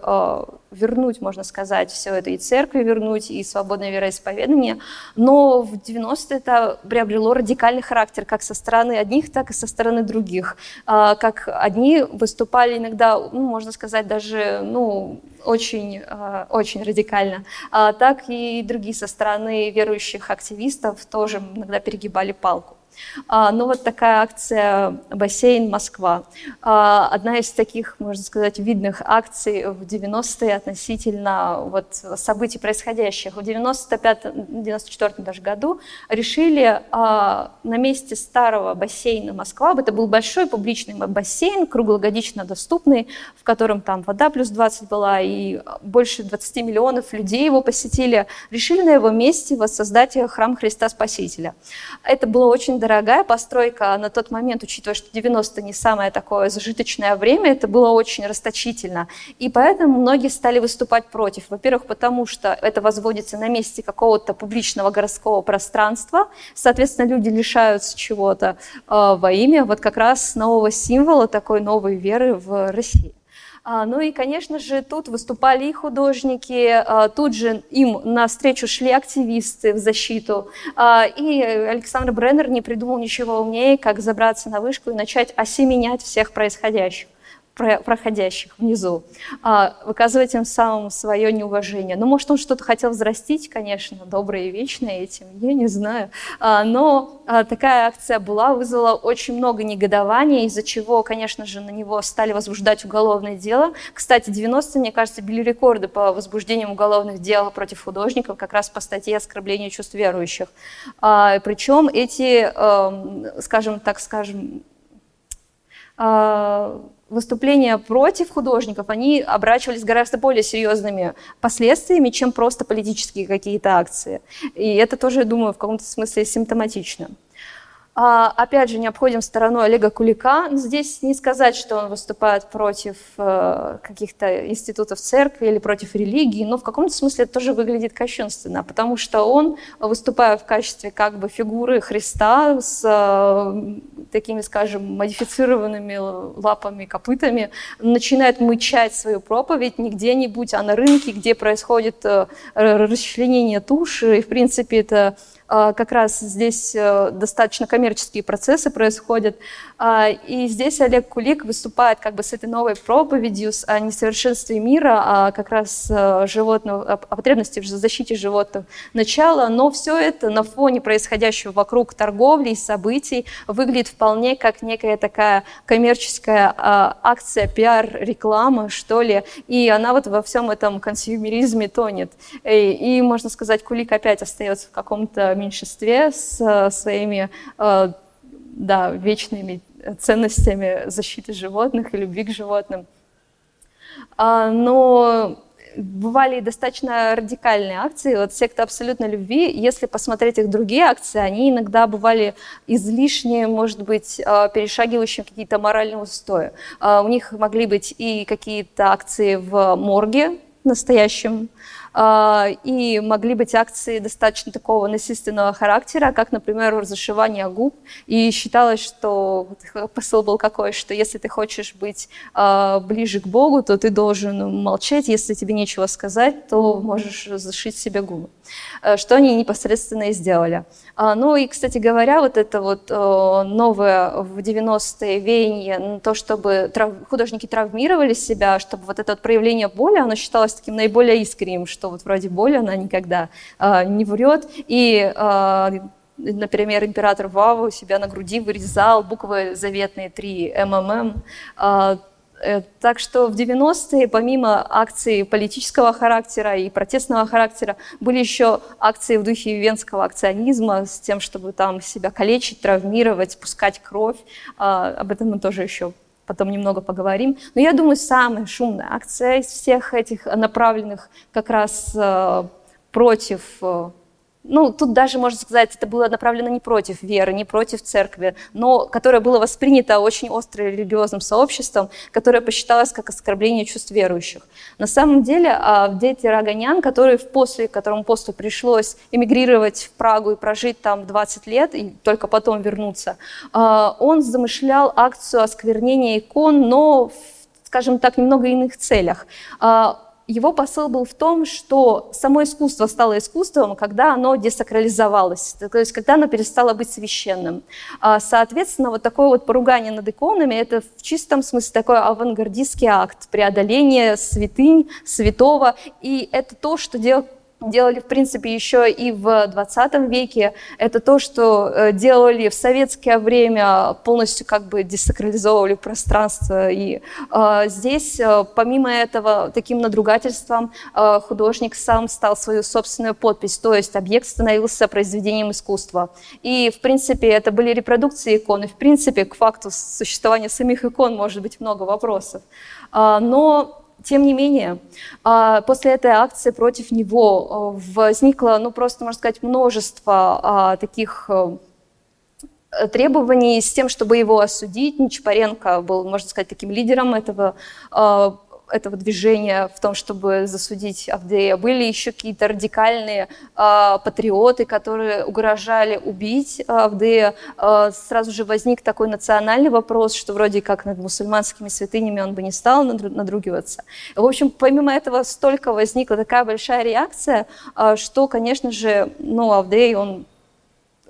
S1: вернуть, можно сказать, все это и церкви вернуть, и свободное вероисповедание, но в 90-е это приобрело радикальный характер как со стороны одних, так и со стороны других. Как одни выступали иногда, ну, можно сказать, даже ну, очень, а, очень радикально, а так и другие со стороны верующих активистов тоже иногда перегибали палку. А, ну вот такая акция «Бассейн Москва». А, одна из таких, можно сказать, видных акций в 90-е относительно вот событий происходящих. В 95-94 даже году решили а, на месте старого бассейна Москва, это был большой публичный бассейн, круглогодично доступный, в котором там вода плюс 20 была, и больше 20 миллионов людей его посетили, решили на его месте воссоздать храм Христа Спасителя. Это было очень дорогая постройка на тот момент, учитывая, что 90 не самое такое зажиточное время, это было очень расточительно. И поэтому многие стали выступать против. Во-первых, потому что это возводится на месте какого-то публичного городского пространства, соответственно, люди лишаются чего-то э, во имя вот как раз нового символа такой новой веры в России. А, ну и, конечно же, тут выступали и художники, а, тут же им навстречу шли активисты в защиту. А, и Александр Бреннер не придумал ничего умнее, как забраться на вышку и начать осеменять всех происходящих проходящих внизу, а, выказывая тем самым свое неуважение. Ну, может, он что-то хотел взрастить, конечно, доброе и вечное этим, я не знаю. А, но а, такая акция была, вызвала очень много негодования, из-за чего, конечно же, на него стали возбуждать уголовное дело. Кстати, 90 мне кажется, били рекорды по возбуждениям уголовных дел против художников как раз по статье оскорбления чувств верующих. Причем эти, скажем так, скажем, выступления против художников, они обращались гораздо более серьезными последствиями, чем просто политические какие-то акции. И это тоже, я думаю, в каком-то смысле симптоматично. А, опять же, не обходим стороной Олега Кулика. Здесь не сказать, что он выступает против э, каких-то институтов церкви или против религии, но в каком-то смысле это тоже выглядит кощунственно, потому что он, выступая в качестве как бы фигуры Христа с э, такими, скажем, модифицированными лапами, копытами, начинает мычать свою проповедь не где-нибудь, а на рынке, где происходит э, расчленение туши, и, в принципе, это как раз здесь э, достаточно коммерческие процессы происходят. А, и здесь Олег Кулик выступает как бы с этой новой проповедью о несовершенстве мира, а как раз э, животного, о потребности в защите животных начала. Но все это на фоне происходящего вокруг торговли и событий выглядит вполне как некая такая коммерческая а, акция, пиар, реклама, что ли. И она вот во всем этом консюмеризме тонет. И, и можно сказать, Кулик опять остается в каком-то меньшинстве с э, своими э, да, вечными ценностями защиты животных и любви к животным. А, но бывали и достаточно радикальные акции. Вот секта абсолютной любви, если посмотреть их другие акции, они иногда бывали излишне, может быть, э, перешагивающие какие-то моральные устои. У них могли быть и какие-то акции в морге настоящем, и могли быть акции достаточно такого насильственного характера, как, например, разошивание губ. И считалось, что посыл был какой, что если ты хочешь быть а, ближе к Богу, то ты должен молчать, если тебе нечего сказать, то можешь зашить себе губы. Э, что они непосредственно и сделали. А, ну и, кстати говоря, вот это вот новое в 90-е веяние, то, чтобы художники травмировали себя, чтобы вот это вот проявление боли, оно считалось таким наиболее искренним, что вот вроде боли она никогда э, не врет. И например, император Вава у себя на груди вырезал буквы заветные 3 МММ, так что в 90-е, помимо акций политического характера и протестного характера, были еще акции в духе венского акционизма с тем, чтобы там себя калечить, травмировать, пускать кровь. А, об этом мы тоже еще потом немного поговорим. Но я думаю, самая шумная акция из всех этих направленных как раз э, против э, ну, тут даже, можно сказать, это было направлено не против веры, не против церкви, но которое было воспринято очень остро религиозным сообществом, которое посчиталось как оскорбление чувств верующих. На самом деле, а, дети Раганян, которые в после, которому посту пришлось эмигрировать в Прагу и прожить там 20 лет, и только потом вернуться, а, он замышлял акцию осквернения икон, но в, скажем так, немного иных целях а, его посыл был в том, что само искусство стало искусством, когда оно десакрализовалось, то есть когда оно перестало быть священным. А, соответственно, вот такое вот поругание над иконами – это в чистом смысле такой авангардистский акт, преодоление святынь, святого, и это то, что делает делали, в принципе, еще и в 20 веке. Это то, что э, делали в советское время, полностью как бы десакрализовывали пространство. И э, здесь, э, помимо этого, таким надругательством э, художник сам стал свою собственную подпись, то есть объект становился произведением искусства. И, в принципе, это были репродукции икон, и, в принципе, к факту существования самих икон может быть много вопросов. Э, но тем не менее, а, после этой акции против него а, возникло, ну просто, можно сказать, множество а, таких требований с тем, чтобы его осудить. Нечапаренко был, можно сказать, таким лидером этого этого движения в том, чтобы засудить Авдея. Были еще какие-то радикальные э, патриоты, которые угрожали убить Авдея. Э, сразу же возник такой национальный вопрос, что вроде как над мусульманскими святынями он бы не стал надругиваться. В общем, помимо этого столько возникла такая большая реакция, э, что, конечно же, ну, Авдей, он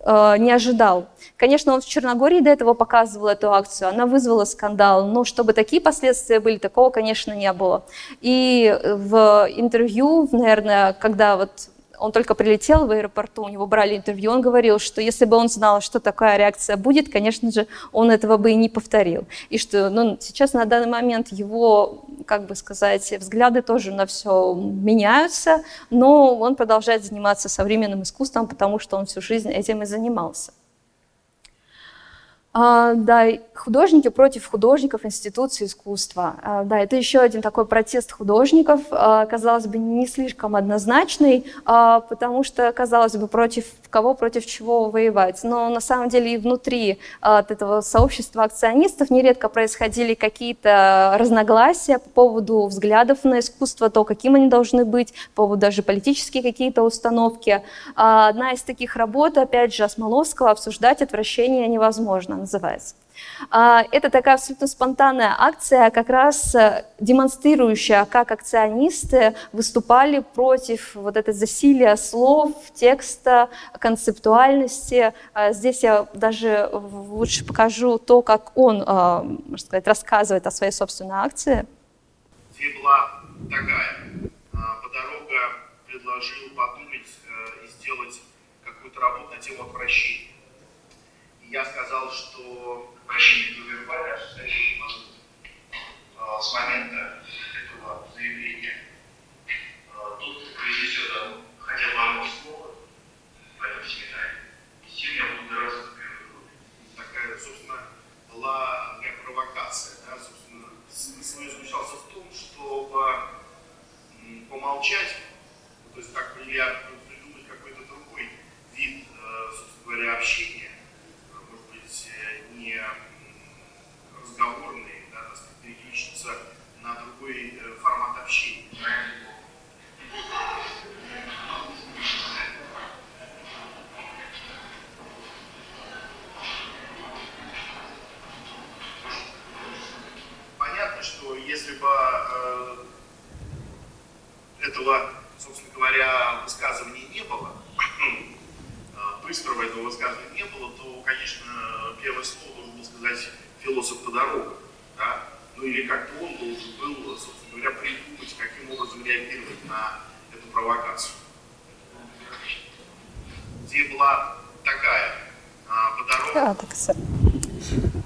S1: Э, не ожидал. Конечно, он в Черногории до этого показывал эту акцию, она вызвала скандал, но чтобы такие последствия были, такого, конечно, не было. И в интервью, наверное, когда вот он только прилетел в аэропорту, у него брали интервью, он говорил, что если бы он знал, что такая реакция будет, конечно же, он этого бы и не повторил. И что ну, сейчас на данный момент его, как бы сказать, взгляды тоже на все меняются, но он продолжает заниматься современным искусством, потому что он всю жизнь этим и занимался. А, да, художники против художников институции искусства. А, да, это еще один такой протест художников, а, казалось бы, не слишком однозначный, потому что, казалось бы, против кого, против чего воевать. Но на самом деле и внутри от этого сообщества акционистов нередко происходили какие-то разногласия по поводу взглядов на искусство, то, каким они должны быть, по поводу даже политические какие-то установки. Одна из таких работ, опять же, Осмоловского, «Обсуждать отвращение невозможно» называется. А, это такая абсолютно спонтанная акция, как раз э, демонстрирующая, как акционисты выступали против вот этой засилия слов, текста, концептуальности. А, здесь я даже лучше покажу то, как он, а, можно сказать, рассказывает о своей собственной акции.
S5: Где была такая. Подорога предложил подумать э, и сделать какую-то работу на тему обращения я сказал, что Гувербаля состоящее а, с момента этого заявления. А, тот, кто произнесет хотя бы одно слово в этом семинаре, сильно будет гораздо Такая, собственно, была такая провокация. Да? Собственно, смысл заключался в том, чтобы помолчать, то есть как бы я придумать какой-то другой вид, э, собственно говоря, общения, сказать, не разговорные, да, так сказать, переключиться на другой э, формат общения. Понятно, что если бы э, этого, собственно говоря, высказывания не было, ну, быстрого этого высказывания не было, то, конечно, первое слово должен был сказать философ Тодорога, да? ну или как-то он должен был, собственно говоря, придумать, каким образом реагировать на эту провокацию. Где была такая а, подорога.
S1: А,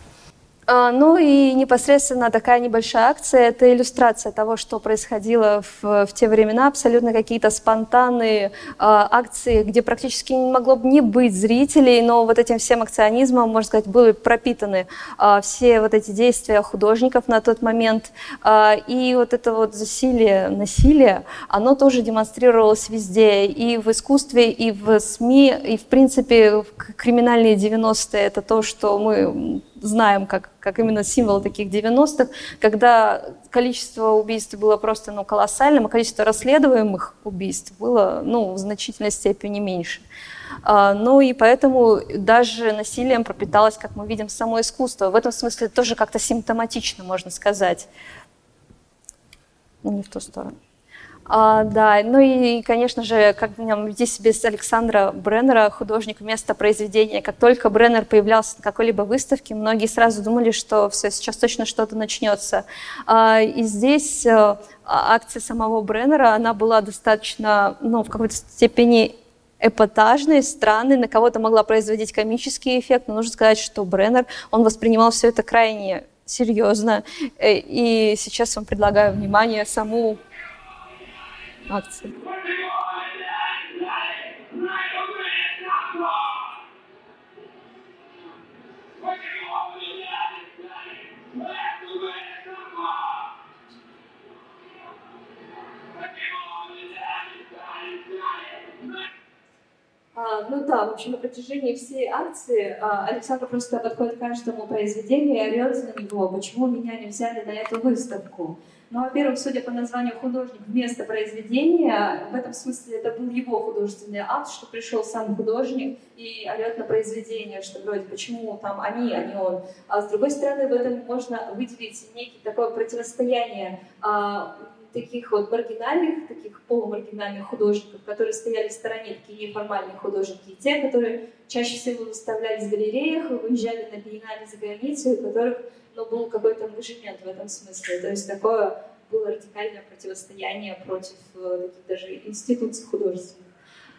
S1: ну и непосредственно такая небольшая акция – это иллюстрация того, что происходило в, в те времена. Абсолютно какие-то спонтанные э, акции, где практически не могло бы не быть зрителей, но вот этим всем акционизмом, можно сказать, были пропитаны э, все вот эти действия художников на тот момент. Э, и вот это вот засилие насилия, оно тоже демонстрировалось везде, и в искусстве, и в СМИ, и в принципе криминальные 90-е – это то, что мы знаем как, как именно символ таких 90-х, когда количество убийств было просто ну, колоссальным, а количество расследуемых убийств было ну, в значительной степени меньше. А, ну и поэтому даже насилием пропиталось, как мы видим, само искусство. В этом смысле тоже как-то симптоматично, можно сказать. Не в ту сторону. А, да, ну и, конечно же, как нам здесь без Александра Бреннера, художник места произведения, как только Бреннер появлялся на какой-либо выставке, многие сразу думали, что все, сейчас точно что-то начнется. А, и здесь а, акция самого Бреннера, она была достаточно, ну, в какой-то степени эпатажной, странной, на кого-то могла производить комический эффект, но нужно сказать, что Бреннер, он воспринимал все это крайне серьезно. Э, и сейчас вам предлагаю внимание саму акции. А, ну да, в общем, на протяжении всей акции а, Александр просто подходит к каждому произведению и орет на него, почему меня не взяли на эту выставку. Ну, во-первых, судя по названию художник вместо произведения, в этом смысле это был его художественный акт, что пришел сам художник и орет на произведение, что вроде почему там они, а не он. А с другой стороны, в этом можно выделить некий такое противостояние а, таких вот маргинальных, таких полумаргинальных художников, которые стояли в стороне, такие неформальные художники, и те, которые чаще всего выставлялись в галереях, выезжали на биеннале за границу, у которых но был какой-то ангажемент в этом смысле. То есть такое было радикальное противостояние против э, таких даже институций художественных.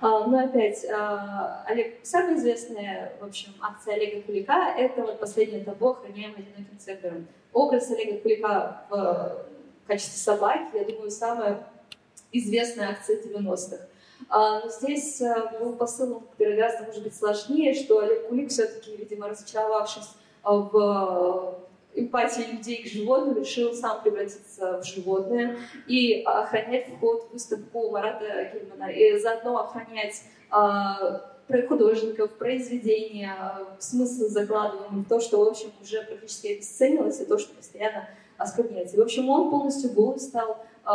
S1: А, но опять, а, Олег, самая известная, в общем, акция Олега Кулика — это вот «Последнее табу, охраняемое одиноким цепером». Образ Олега Кулика в качестве собаки, я думаю, самая известная акция 90-х. А, но здесь э, был посыл гораздо, может быть, сложнее, что Олег Кулик все-таки, видимо, разочаровавшись в эмпатии людей к животным, решил сам превратиться в животное и охранять вход в выставку Марата Гельмана, и заодно охранять а, про художников, произведения, смысл закладываемый в то, что, в общем, уже практически обесценилось, и то, что постоянно оскорбняется. И, в общем, он полностью голый стал, э,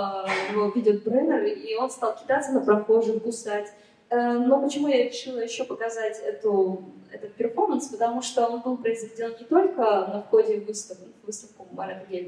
S1: его ведет Бреннер, и он стал кидаться на прохожих, кусать. Э, но почему я решила еще показать эту этот перформанс, потому что он был произведен не только на входе в выставку, в выставку э,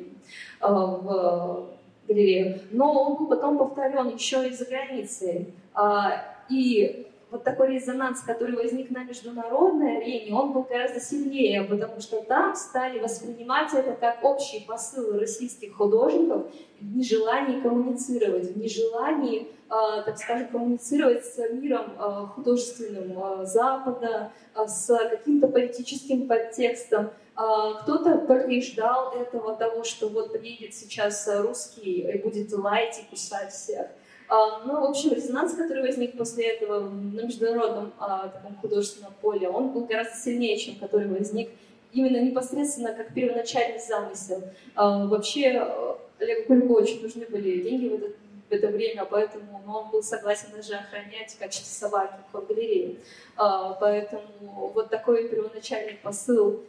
S1: в галерею, но он был потом повторен еще и за границей. А, и вот такой резонанс, который возник на международной арене, он был гораздо сильнее, потому что там стали воспринимать это как общий посыл российских художников в нежелании коммуницировать, в нежелании, э, так скажем, коммуницировать с миром э, художественным э, Запада, с каким-то политическим подтекстом. Кто-то ждал этого, того, что вот приедет сейчас русский и будет лаять и кусать всех. А, ну, в общем, резонанс, который возник после этого на международном а, таком художественном поле, он был гораздо сильнее, чем который возник именно непосредственно как первоначальный замысел. А, вообще, Олегу Кулику очень нужны были деньги в, этот, в это время, поэтому ну, он был согласен даже охранять в качестве собаки в галерее. Поэтому вот такой первоначальный посыл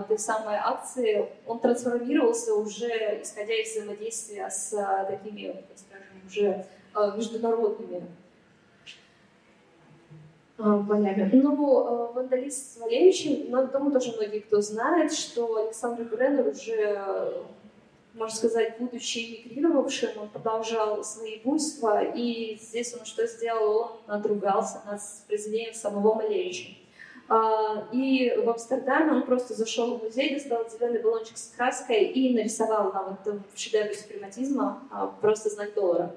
S1: этой самой акции, он трансформировался уже исходя из взаимодействия с такими, так скажем, уже международными э, полями. Ну, вандалист с Валевичем, но думаю, тоже многие кто знает, что Александр Бреннер уже
S6: можно сказать, будучи эмигрировавшим, он продолжал свои буйства, и здесь он что сделал? Он надругался над произведением самого Малевича. А, и в Амстердаме он просто зашел в музей, достал зеленый баллончик с краской и нарисовал на вот в шедевре супрематизма а, просто знак доллара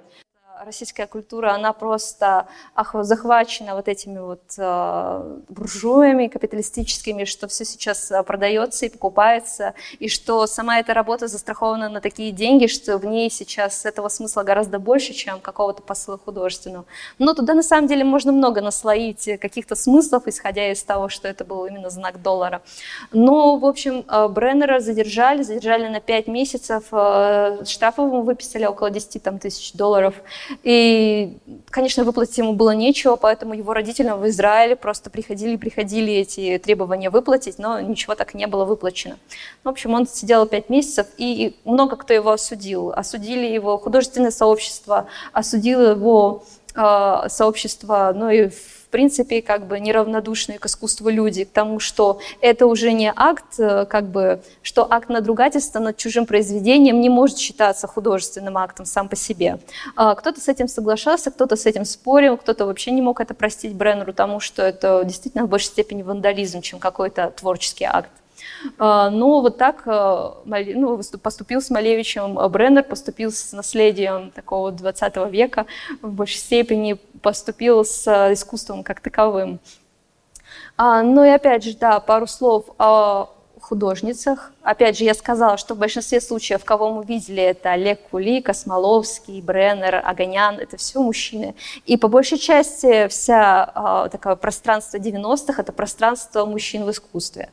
S1: российская культура, она просто ах, захвачена вот этими вот э, буржуями капиталистическими, что все сейчас э, продается и покупается, и что сама эта работа застрахована на такие деньги, что в ней сейчас этого смысла гораздо больше, чем какого-то посыла художественного. Но туда на самом деле можно много наслоить каких-то смыслов, исходя из того, что это был именно знак доллара. Но, в общем, э, Бреннера задержали, задержали на 5 месяцев, э, штрафы ему выписали около 10 там, тысяч долларов, и, конечно, выплатить ему было нечего, поэтому его родителям в Израиле просто приходили приходили эти требования выплатить, но ничего так не было выплачено. В общем, он сидел пять месяцев, и много кто его осудил. Осудили его художественное сообщество, осудило его э, сообщество, ну и в принципе, как бы неравнодушные к искусству люди, к тому, что это уже не акт, э, как бы, что акт надругательства над чужим произведением не может считаться художественным актом сам по себе. А, кто-то с этим соглашался, кто-то с этим спорил, кто-то вообще не мог это простить Бреннеру, потому что это действительно в большей степени вандализм, чем какой-то творческий акт. А, но вот так э, ну, поступил с Малевичем э, Бреннер, поступил с наследием такого 20 века, в большей степени поступил с э, искусством как таковым. А, ну и опять же, да, пару слов художницах. Опять же, я сказала, что в большинстве случаев, кого мы видели, это Олег Кули, Космоловский, Бреннер, Аганян, это все мужчины. И по большей части вся э, такое пространство 90-х – это пространство мужчин в искусстве.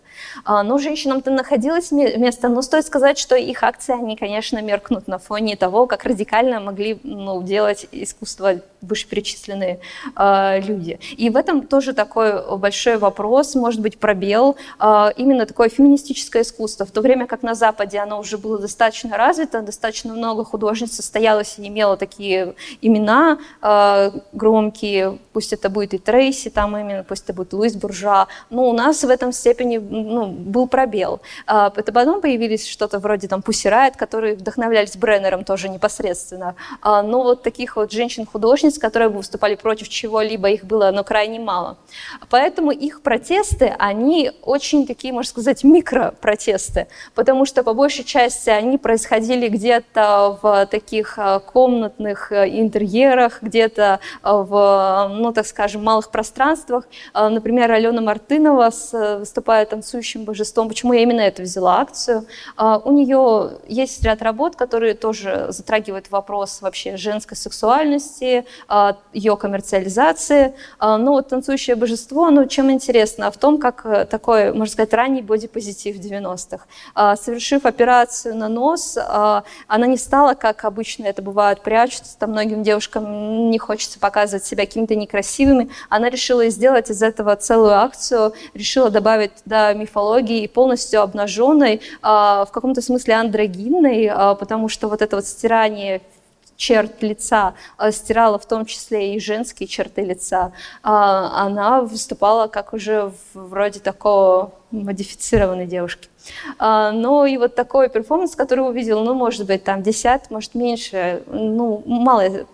S1: Э, но женщинам-то находилось место, но стоит сказать, что их акции, они, конечно, меркнут на фоне того, как радикально могли ну, делать искусство вышеперечисленные э, люди. И в этом тоже такой большой вопрос, может быть, пробел, э, именно такое феминистическое искусство, в то время как на Западе оно уже было достаточно развито, достаточно много художниц состоялось и имело такие имена э, громкие, пусть это будет и Трейси, там именно, пусть это будет Луис Буржа, но у нас в этом степени ну, был пробел. Э, это потом появились что-то вроде там Пусси Райт, которые вдохновлялись Бреннером тоже непосредственно, э, но вот таких вот женщин-художниц, которые бы выступали против чего-либо, их было но крайне мало. Поэтому их протесты, они очень такие, можно сказать, микропротесты, потому что по большей части они происходили где-то в таких э, комнатных э, интерьерах, где-то э, в, ну, так скажем, малых пространствах. Например, Алена Мартынова выступает танцующим божеством. Почему я именно это взяла акцию? У нее есть ряд работ, которые тоже затрагивают вопрос вообще женской сексуальности, ее коммерциализации. Но вот танцующее божество, ну, чем интересно? В том, как такой, можно сказать, ранний бодипозитив 90-х. А, совершив операцию на нос, а, она не стала, как обычно это бывает, прячется, там многим девушкам не хочется показывать себя какими-то некрасивыми. Она решила сделать из этого целую акцию, решила добавить туда мифологии и полностью обнаженной, а, в каком-то смысле андрогинной, потому что вот это вот стирание черт лица, стирала в том числе и женские черты лица, она выступала как уже вроде такого модифицированной девушки. А, но и вот такой перформанс, который увидел, ну, может быть, там 10, может, меньше, ну, малое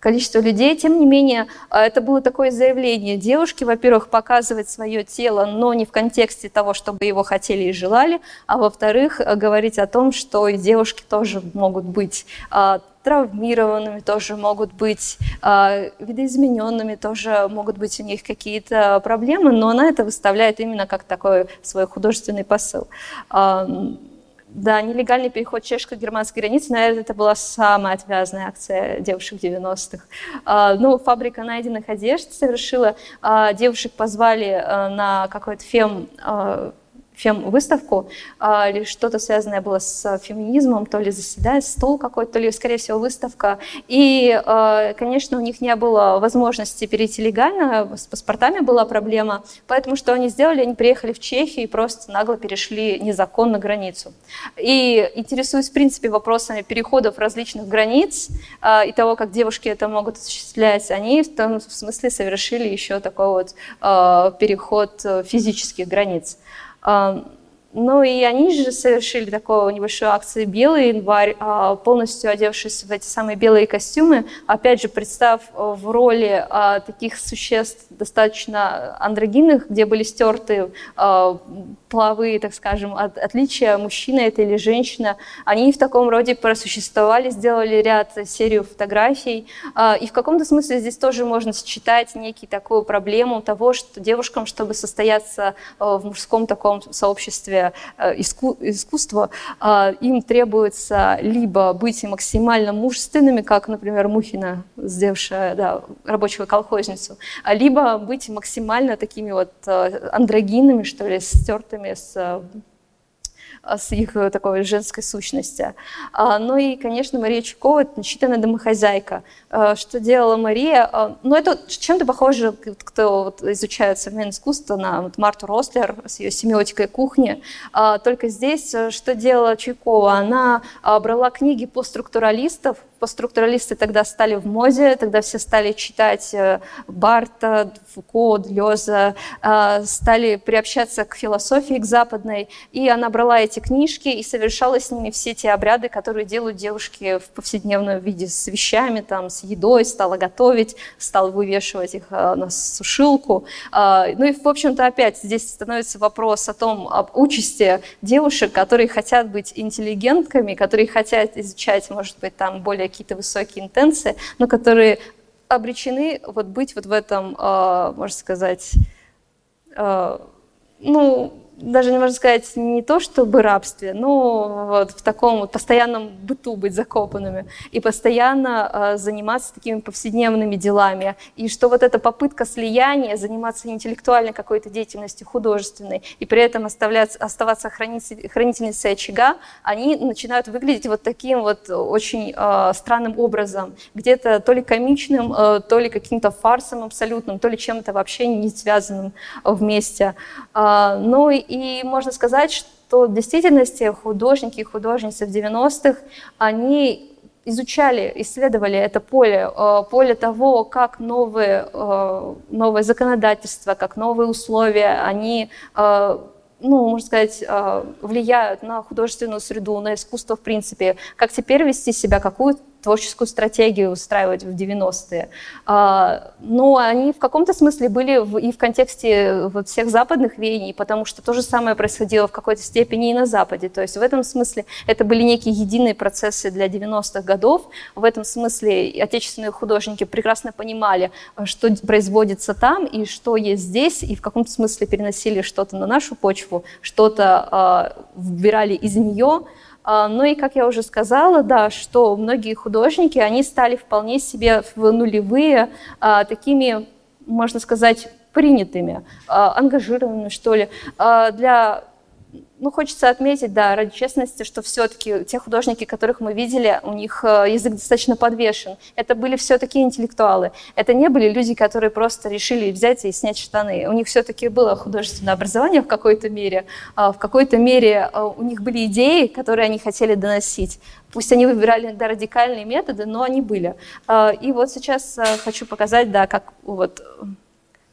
S1: количество людей. Тем не менее, а, это было такое заявление девушки, во-первых, показывать свое тело, но не в контексте того, чтобы его хотели и желали, а во-вторых, говорить о том, что и девушки тоже могут быть а, травмированными, тоже могут быть э, видоизмененными, тоже могут быть у них какие-то проблемы, но она это выставляет именно как такой свой художественный посыл. Да, нелегальный переход чешско-германской границы, наверное, это была самая отвязная акция девушек 90-х. Э, ну, фабрика найденных одежд совершила, э, девушек позвали на какой-то фем фем-выставку, а, или что-то связанное было с феминизмом, то ли заседание, стол какой-то, то ли, скорее всего, выставка. И, а, конечно, у них не было возможности перейти легально, с паспортами была проблема, поэтому что они сделали? Они приехали в Чехию и просто нагло перешли незаконно границу. И интересуясь, в принципе, вопросами переходов различных границ а, и того, как девушки это могут осуществлять, они в том смысле совершили еще такой вот переход физических границ. Ну и они же совершили такую небольшую акцию «Белый январь», а, полностью одевшись в эти самые белые костюмы, опять же, представ в роли а, таких существ достаточно андрогинных, где были стерты половые, так скажем, от, отличия, мужчина это или женщина, они в таком роде просуществовали, сделали ряд, серию фотографий, и в каком-то смысле здесь тоже можно сочетать некий такую проблему того, что девушкам, чтобы состояться в мужском таком сообществе э, иску, искусства, им требуется либо быть максимально мужественными, как, например, Мухина, сделавшая да, рабочую колхозницу, а либо быть максимально такими вот андрогинами, что ли, стертыми с а, с их э, такой женской сущности. А, ну и, конечно, Мария Чукова – это начитанная домохозяйка. А, что делала Мария? Ну, это чем-то похоже, кто изучает современное искусство, на вот Марту Рослер с ее семиотикой кухни. Только здесь э, что делала Чуйкова? Она брала книги постструктуралистов, постструктуралисты тогда стали в моде, тогда все стали читать э, Барта, Фуко, Длеза, стали приобщаться к философии, к западной, и она брала эти книжки и совершала с ними все те обряды, которые делают девушки в повседневном виде с вещами, там, с едой, стала готовить, стала вывешивать их э, на сушилку. А, ну и, в общем-то, опять здесь становится вопрос о том, об участи девушек, которые хотят быть интеллигентками, которые хотят изучать, может быть, там более какие-то высокие интенции, но которые обречены вот быть вот в этом, э, можно сказать, э, ну, даже не можно сказать не то чтобы рабстве, но вот в таком вот постоянном быту быть закопанными и постоянно э, заниматься такими повседневными делами. И что вот эта попытка слияния, заниматься интеллектуальной какой-то деятельностью художественной и при этом оставлять, оставаться хранитель, хранительницей очага, они начинают выглядеть вот таким вот очень э, странным образом, где-то то ли комичным, э, то ли каким-то фарсом абсолютным, то ли чем-то вообще не связанным вместе. Э, ну и можно сказать, что в действительности художники и художницы в 90-х, они изучали, исследовали это поле, э, поле того, как новые, э, новое законодательство, как новые условия, они э, ну, можно сказать, влияют на художественную среду, на искусство в принципе, как теперь вести себя, какую творческую стратегию устраивать в 90-е. А, но они в каком-то смысле были и в контексте вот всех западных веяний, потому что то же самое происходило в какой-то степени и на Западе. То есть в этом смысле это были некие единые процессы для 90-х годов. В этом смысле отечественные художники прекрасно понимали, что производится там и что есть здесь, и в каком-то смысле переносили что-то на нашу почву, что-то э, выбирали из нее, ну и, как я уже сказала, да, что многие художники, они стали вполне себе в нулевые а, такими, можно сказать, принятыми, а, ангажированными, что ли, для ну, хочется отметить, да, ради честности, что все-таки те художники, которых мы видели, у них э, язык достаточно подвешен. Это были все-таки интеллектуалы. Это не были люди, которые просто решили взять и снять штаны. У них все-таки было художественное образование в какой-то мере. А в какой-то мере э, у них были идеи, которые они хотели доносить. Пусть они выбирали иногда радикальные методы, но они были. А, и вот сейчас э, хочу показать, да, как вот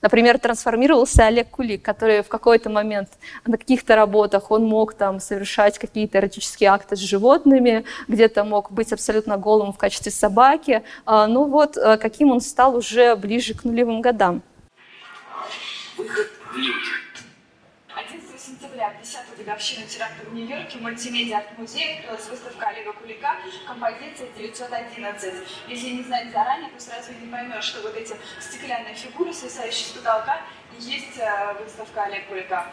S1: Например, трансформировался Олег Кулик, который в какой-то момент на каких-то работах он мог там совершать какие-то эротические акты с животными, где-то мог быть абсолютно голым в качестве собаки. А, ну вот, э, каким он стал уже ближе к нулевым годам.
S7: Выход в люди сентября, в 10-ю годовщину теракта в Нью-Йорке, в мультимедиа арт-музее открылась выставка Олега Кулика «Композиция 911». Если не знать заранее, то сразу не поймешь, что вот эти стеклянные фигуры, свисающие с потолка, есть э, выставка Олега Кулика.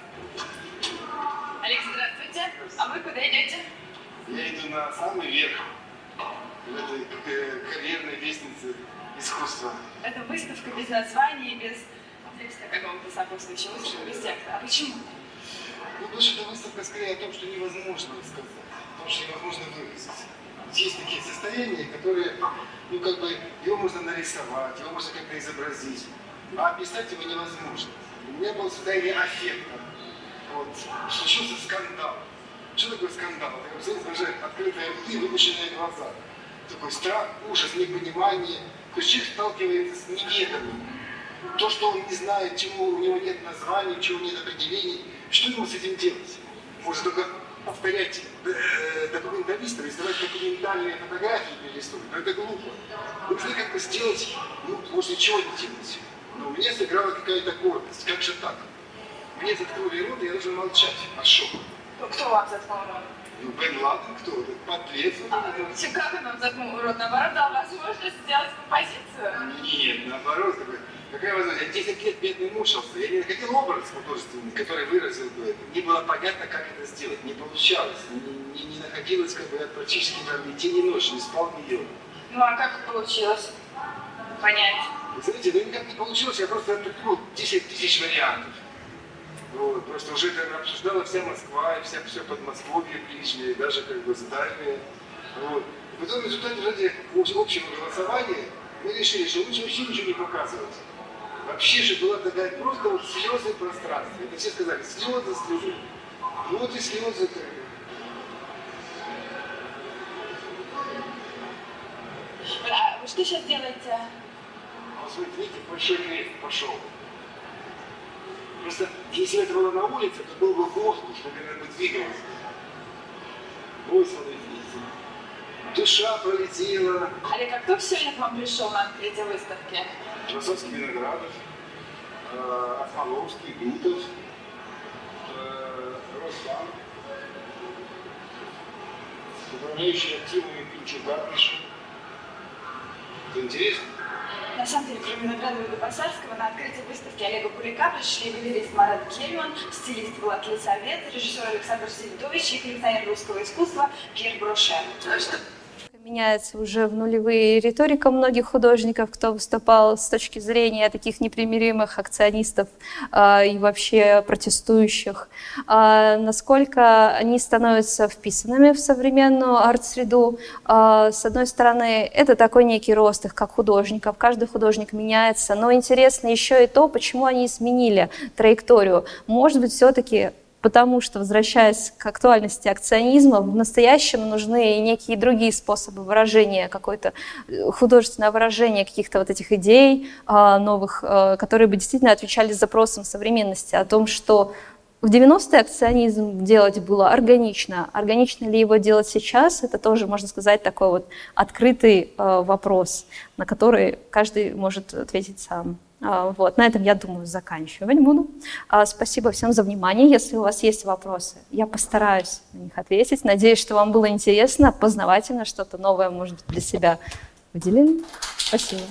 S7: Олег, здравствуйте. А вы куда идете?
S2: Я иду на самый верх в этой карьерной лестнице искусства.
S7: Это выставка без названия, без текста какого-то сопутствующего, без текста. А почему?
S2: Ну, потому что это выставка скорее о том, что невозможно сказать, о том, что невозможно выразить. Есть такие состояния, которые, ну, как бы, его можно нарисовать, его можно как-то изобразить, а описать его невозможно. У меня было состояние аффекта. Вот. Случился скандал. Что такое скандал? Это абсолютно уже открытые рты, выпущенные глаза. Такой страх, ужас, непонимание. То есть человек сталкивается с неведомым. То, что он не знает, чему у него нет названия, чего нет определений, что ему с этим делать? Можно только повторять э, документалистам, издавать документальные фотографии перелистнуть, но это глупо. Нужно как бы сделать, ну, может, ничего не делать. Но у меня сыграла какая-то гордость. Как же так? Мне заткнули рот, и я должен молчать от шока.
S7: Ну, кто вам заткнул рот?
S2: Ну, Бен Ладен кто? Этот подлец.
S7: А, он вам заткнул рот? Наоборот, дал возможность сделать композицию?
S2: Нет, наоборот, такой, какая возможность? Я 10 лет бедный мучился. Я не находил образ художественный, который выразил бы это. Не было понятно, как это сделать. Не получалось. Не, не, не находилось, как бы, я практически там ни день, ни ночь не спал, ни ел.
S7: Ну, а как получилось понять?
S2: Знаете, ну никак не получилось, я просто придумал 10 тысяч вариантов. Вот, просто уже это обсуждала вся Москва, и вся, все Подмосковье ближнее, и даже как бы дальнее. Вот. И потом в результате общего голосования мы решили, что лучше вообще ничего не показывать. Вообще же была такая просто вот слезы пространства. Это все сказали, слезы, слезы. Ну вот и слезы. бы.
S7: А что сейчас делаете?
S2: А вот смотрите, видите, большой крест пошел. Просто если это было на улице, то был бы воздух, наверное, бы двигалось. Вот смотрите, видите. Душа пролетела.
S7: Олег, а кто сегодня к вам пришел на открытие выставки?
S2: Красовский Виноградов, э, Осмоловский, Гутов, э, Росбанк, управляющий активами. Это интересно?
S7: На самом деле, кроме Виноградова и Дубасарского, на открытие выставки Олега Кулика пришли галерист Марат Кельман, стилист Влад Лисовет, режиссер Александр Селидович и коллекционер русского искусства Пьер Броше.
S1: Меняется уже в нулевые риторика многих художников, кто выступал с точки зрения таких непримиримых акционистов а, и вообще протестующих. А, насколько они становятся вписанными в современную арт-среду. А, с одной стороны, это такой некий рост их как художников. Каждый художник меняется. Но интересно еще и то, почему они изменили траекторию. Может быть, все-таки потому что, возвращаясь к актуальности акционизма, в настоящем нужны некие другие способы выражения, какое-то э, художественное выражение каких-то вот этих идей а, новых, а, которые бы действительно отвечали запросам современности о том, что в 90-е акционизм делать было органично. Органично ли его делать сейчас, это тоже, можно сказать, такой вот открытый э, вопрос, на который каждый может ответить сам. А, вот, на этом, я думаю, заканчивать буду. А, спасибо всем за внимание. Если у вас есть вопросы, я постараюсь на них ответить. Надеюсь, что вам было интересно, познавательно, что-то новое, может быть, для себя выделили. Спасибо.